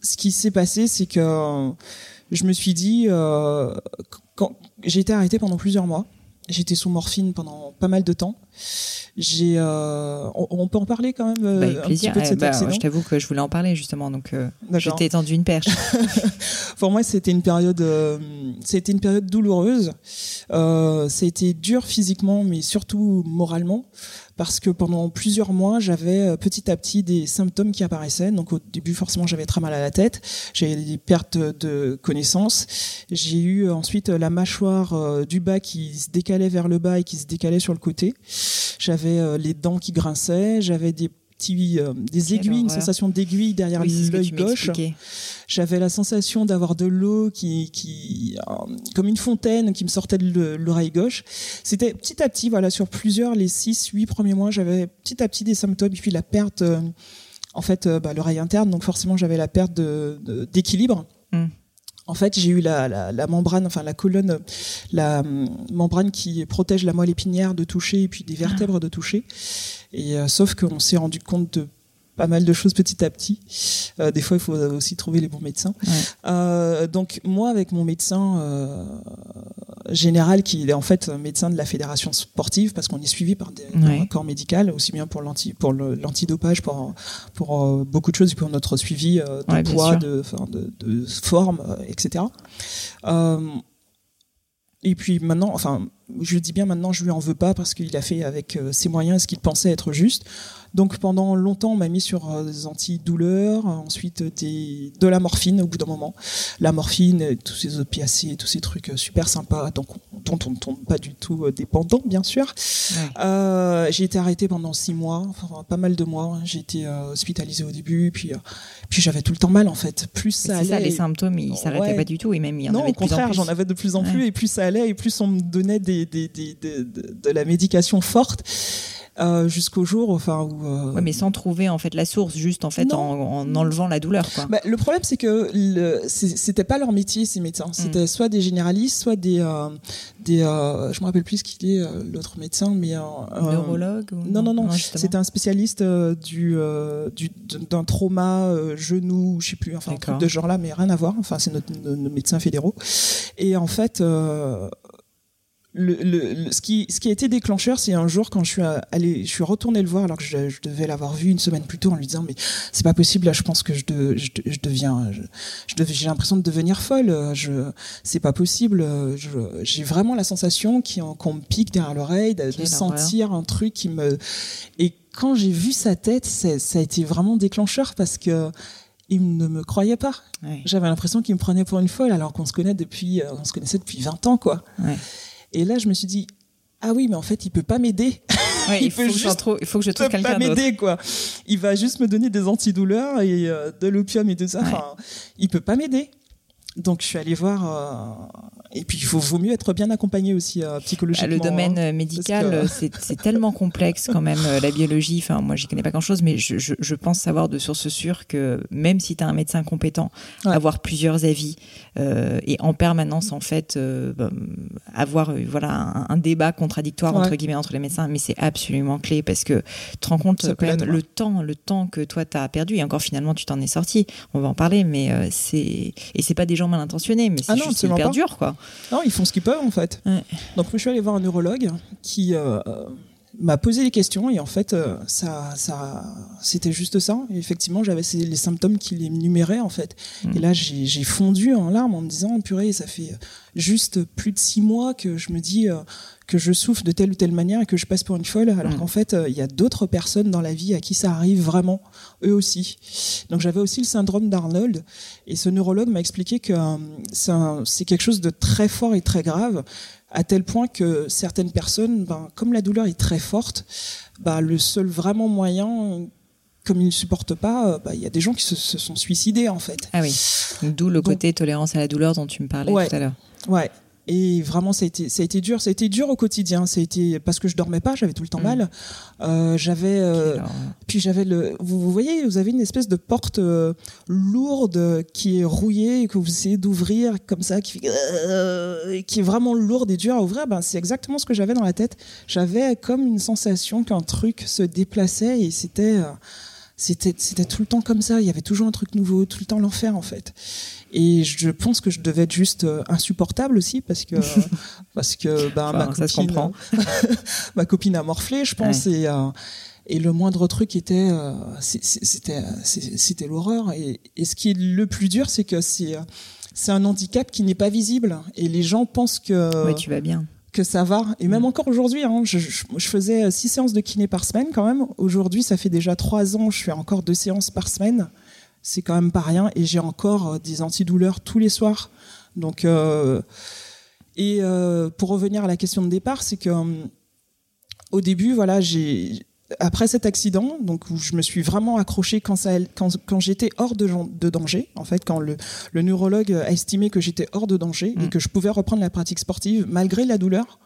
ce qui s'est passé, c'est que je me suis dit, euh, j'ai été arrêtée pendant plusieurs mois, j'étais sous morphine pendant pas mal de temps. J'ai, euh, on, peut en parler quand même euh, bah, un petit peu de cet bah, accident. Je t'avoue que je voulais en parler justement, donc euh, je t'ai tendu une perche. [laughs] Pour moi, c'était une période, euh, c'était une période douloureuse. Euh, a été dur physiquement, mais surtout moralement parce que pendant plusieurs mois, j'avais euh, petit à petit des symptômes qui apparaissaient. Donc au début, forcément, j'avais très mal à la tête, j'ai des pertes de connaissance. J'ai eu ensuite la mâchoire euh, du bas qui se décalait vers le bas et qui se décalait sur le côté. J'avais euh, les dents qui grinçaient, j'avais des euh, des aiguilles, une sensation d'aiguille derrière l'œil gauche. J'avais la sensation d'avoir de l'eau qui, qui euh, comme une fontaine qui me sortait de l'oreille gauche. C'était petit à petit, voilà, sur plusieurs, les six, huit premiers mois, j'avais petit à petit des symptômes, et puis la perte, en fait, bah, l'oreille interne, donc forcément j'avais la perte d'équilibre. De, hmm. En fait, j'ai eu la, la, la, membrane, enfin la colonne, la membrane qui protège la moelle épinière de toucher et puis des vertèbres de toucher. Et euh, sauf qu'on s'est rendu compte de pas mal de choses petit à petit. Euh, des fois, il faut aussi trouver les bons médecins. Euh, donc moi, avec mon médecin euh, général, qui est en fait médecin de la fédération sportive, parce qu'on est suivi par, des, un corps médical, aussi bien pour l'anti pour l'antidopage, pour pour beaucoup de choses, pour notre suivi de poids, de, de, de, forme, etc. et puis maintenant, enfin, je dis bien maintenant, je lui en veux pas parce qu'il a fait avec ses moyens ce qu'il pensait être juste. Donc pendant longtemps, on m'a mis sur euh, des antidouleurs, ensuite des, de la morphine au bout d'un moment. La morphine, tous ces opiacés, tous ces trucs euh, super sympas, donc dont on ne tombe pas du tout euh, dépendant, bien sûr. Euh, j'ai été arrêtée pendant six mois, enfin pas mal de mois. J'ai été euh, hospitalisée au début, puis puis j'avais tout le temps mal en fait. Plus ça allait, ça, les symptômes, ils s'arrêtaient pas du tout, et même il y en non, avait au contraire, j'en avais de plus en plus, et plus ça allait, et plus on me donnait des, des, des, de, de la médication forte. Euh, jusqu'au jour enfin où euh... ouais, mais sans trouver en fait la source juste en fait en, en, enlevant la douleur quoi. Bah, le problème c'est que c'était pas leur métier ces médecins. Mm. c'était soit des généralistes soit des euh, des euh, je me rappelle plus qui est euh, l'autre médecin mais neurologue ou non non non, non c'était un spécialiste du du d'un trauma genou je sais plus enfin un truc de genre là mais rien à voir. Enfin c'est notre, nos médecins fédéraux. Et en fait le, le, ce, qui, ce qui a été déclencheur, c'est un jour quand je suis allé, je suis retourné le voir alors que je, je devais l'avoir vu une semaine plus tôt en lui disant mais c'est pas possible là, je pense que je, de, je, je, deviens, je, j'ai l'impression de devenir folle, je, c'est pas possible, j'ai vraiment la sensation qu'on me pique derrière l'oreille, de, de sentir un truc qui me, et quand j'ai vu sa tête, ça a été vraiment déclencheur parce que il ne me croyait pas. J'avais l'impression qu'il me prenait pour une folle alors qu'on se connaît depuis, on se connaissait depuis 20 ans quoi. Ouais. Et là, je me suis dit, ah oui, mais en fait, il peut pas m'aider. [laughs] il, il, faut que il faut que je [laughs] trouve quelqu'un d'autre. m'aider, quoi. Il va juste me donner des antidouleurs et euh, de l'opium et tout ça. Enfin, il peut pas m'aider. Donc, je suis allée voir euh, et puis, il faut, vaut mieux être bien accompagné aussi euh, psychologiquement. Le domaine hein, médical, euh, c'est tellement complexe quand même, euh, la biologie. Enfin, moi, j'y connais pas grand-chose, mais je, je, je, pense savoir de source sûre que même si tu as un médecin compétent, avoir plusieurs avis euh, et en permanence, en fait, euh, bah, avoir voilà un, un, débat contradictoire entre guillemets entre les médecins, mais c'est absolument clé parce que tu te rends compte quand même le temps, le temps que toi tu as perdu et encore finalement tu t'en es sorti. On va en parler, mais euh, c'est et c'est pas des gens mal intentionnés, mais c'est ah juste hyper dur, quoi. Non, ils font ce qu'ils peuvent en fait. Donc je suis allée voir un neurologue qui euh, m'a posé des questions et en fait euh, ça, ça, c'était juste ça. Et effectivement, j'avais les symptômes qu'il énumérait en fait. Mm. Et là, j'ai fondu en larmes en me disant purée, ça fait juste plus de six mois que je me dis euh, que je souffre de telle ou telle manière et que je passe pour une folle, alors mm. qu'en fait, il y a d'autres personnes dans la vie à qui ça arrive vraiment, eux aussi. Donc j'avais aussi le syndrome d'Arnold, et ce neurologue m'a expliqué que c'est quelque chose de très fort et très grave, à tel point que certaines personnes, ben, comme la douleur est très forte, ben, le seul vraiment moyen comme ils ne supportent pas, euh, ben, il y a des gens qui se, sont suicidés en fait. Ah oui. D'où le côté tolérance à la douleur dont tu me parlais tout à l'heure. Ouais. Et vraiment, ça a été, ça a été dur. Ça a été dur au quotidien. Ça a été parce que je dormais pas, j'avais tout le temps mm. mal. Euh, j'avais, euh, puis j'avais le. Vous, voyez, vous avez une espèce de porte euh, lourde qui est rouillée et que vous essayez d'ouvrir comme ça, qui fait, qui est vraiment lourde et dure à ouvrir. Ben, c'est exactement ce que j'avais dans la tête. J'avais comme une sensation qu'un truc se déplaçait et c'était, c'était, c'était tout le temps comme ça. Il y avait toujours un truc nouveau, tout le temps l'enfer en fait. Et je pense que je devais être juste euh, insupportable aussi parce que [laughs] parce que bah, ma copine [laughs] ma copine a morflé, je pense et euh, et le moindre truc était euh, c'était c'était l'horreur. Et, et ce qui est le plus dur c'est que c'est c'est un handicap qui n'est pas visible. Et les gens pensent que ouais, tu vas bien que ça va. Et même mm. encore aujourd'hui, hein, je, je, je, faisais six séances de kiné par semaine quand même. Aujourd'hui, ça fait déjà trois ans, je fais encore deux séances par semaine c'est quand même pas rien. Et j'ai encore euh, des antidouleurs tous les soirs. Donc, euh, et euh, pour revenir à la question de départ, c'est que au début, voilà, j'ai après cet accident, donc où je me suis vraiment accrochée quand, ça, quand, quand j'étais hors de, de, danger, en fait, quand le, le neurologue a estimé que j'étais hors de danger et mm. que je pouvais reprendre la pratique sportive malgré la douleur,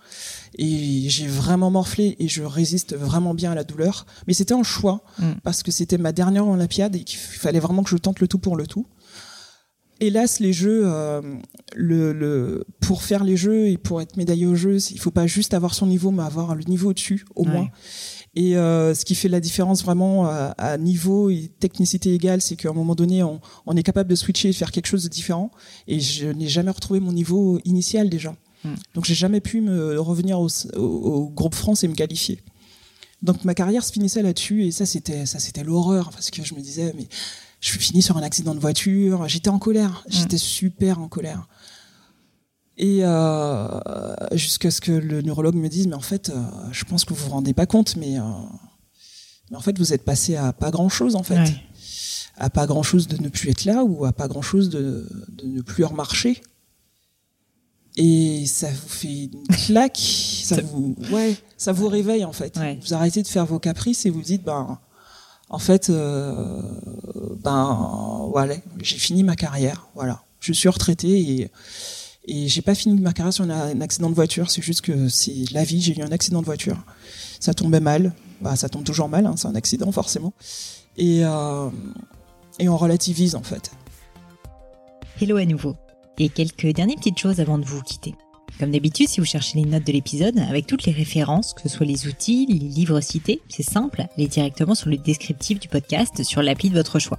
et j'ai vraiment morflé et je résiste vraiment bien à la douleur. Mais c'était un choix mm. parce que c'était ma dernière Olympiade et qu'il fallait vraiment que je tente le tout pour le tout. hélas, les jeux, euh, le, le, pour faire les jeux et pour être médaillé au jeu, il faut pas juste avoir son niveau, mais avoir le niveau au-dessus, au moins. Et euh, ce qui fait la différence vraiment à, à niveau et technicité égale, c'est qu'à un moment donné, on, on, est capable de switcher et faire quelque chose de différent. Et je n'ai jamais retrouvé mon niveau initial déjà. Mm. Donc j'ai jamais pu me revenir au, au, au, groupe France et me qualifier. Donc ma carrière se finissait là-dessus et ça c'était ça c'était l'horreur parce que je me disais mais je suis fini sur un accident de voiture, j'étais en colère, j'étais super en colère. Et euh, jusqu'à ce que le neurologue me dise, mais en fait, euh, je pense que vous vous rendez pas compte, mais, euh, mais en fait, vous êtes passé à pas grand chose, en fait. Ouais. À pas grand chose de ne plus être là ou à pas grand chose de, de ne plus remarcher. Et ça vous fait une [laughs] claque, ça vous, ouais, ça vous réveille en fait. Ouais. Vous arrêtez de faire vos caprices et vous dites, ben, en fait, euh, ben voilà, j'ai fini ma carrière. Voilà, je suis retraité et et j'ai pas fini ma carrière sur un accident de voiture. C'est juste que c'est la vie. J'ai eu un accident de voiture. Ça tombait mal. Bah, ça tombe toujours mal. Hein, c'est un accident forcément. Et euh, et on relativise en fait. Hello à nouveau. Et quelques dernières petites choses avant de vous quitter. Comme d'habitude, si vous cherchez les notes de l'épisode, avec toutes les références, que ce soit les outils, les livres cités, c'est simple, allez directement sur le descriptif du podcast sur l'appli de votre choix.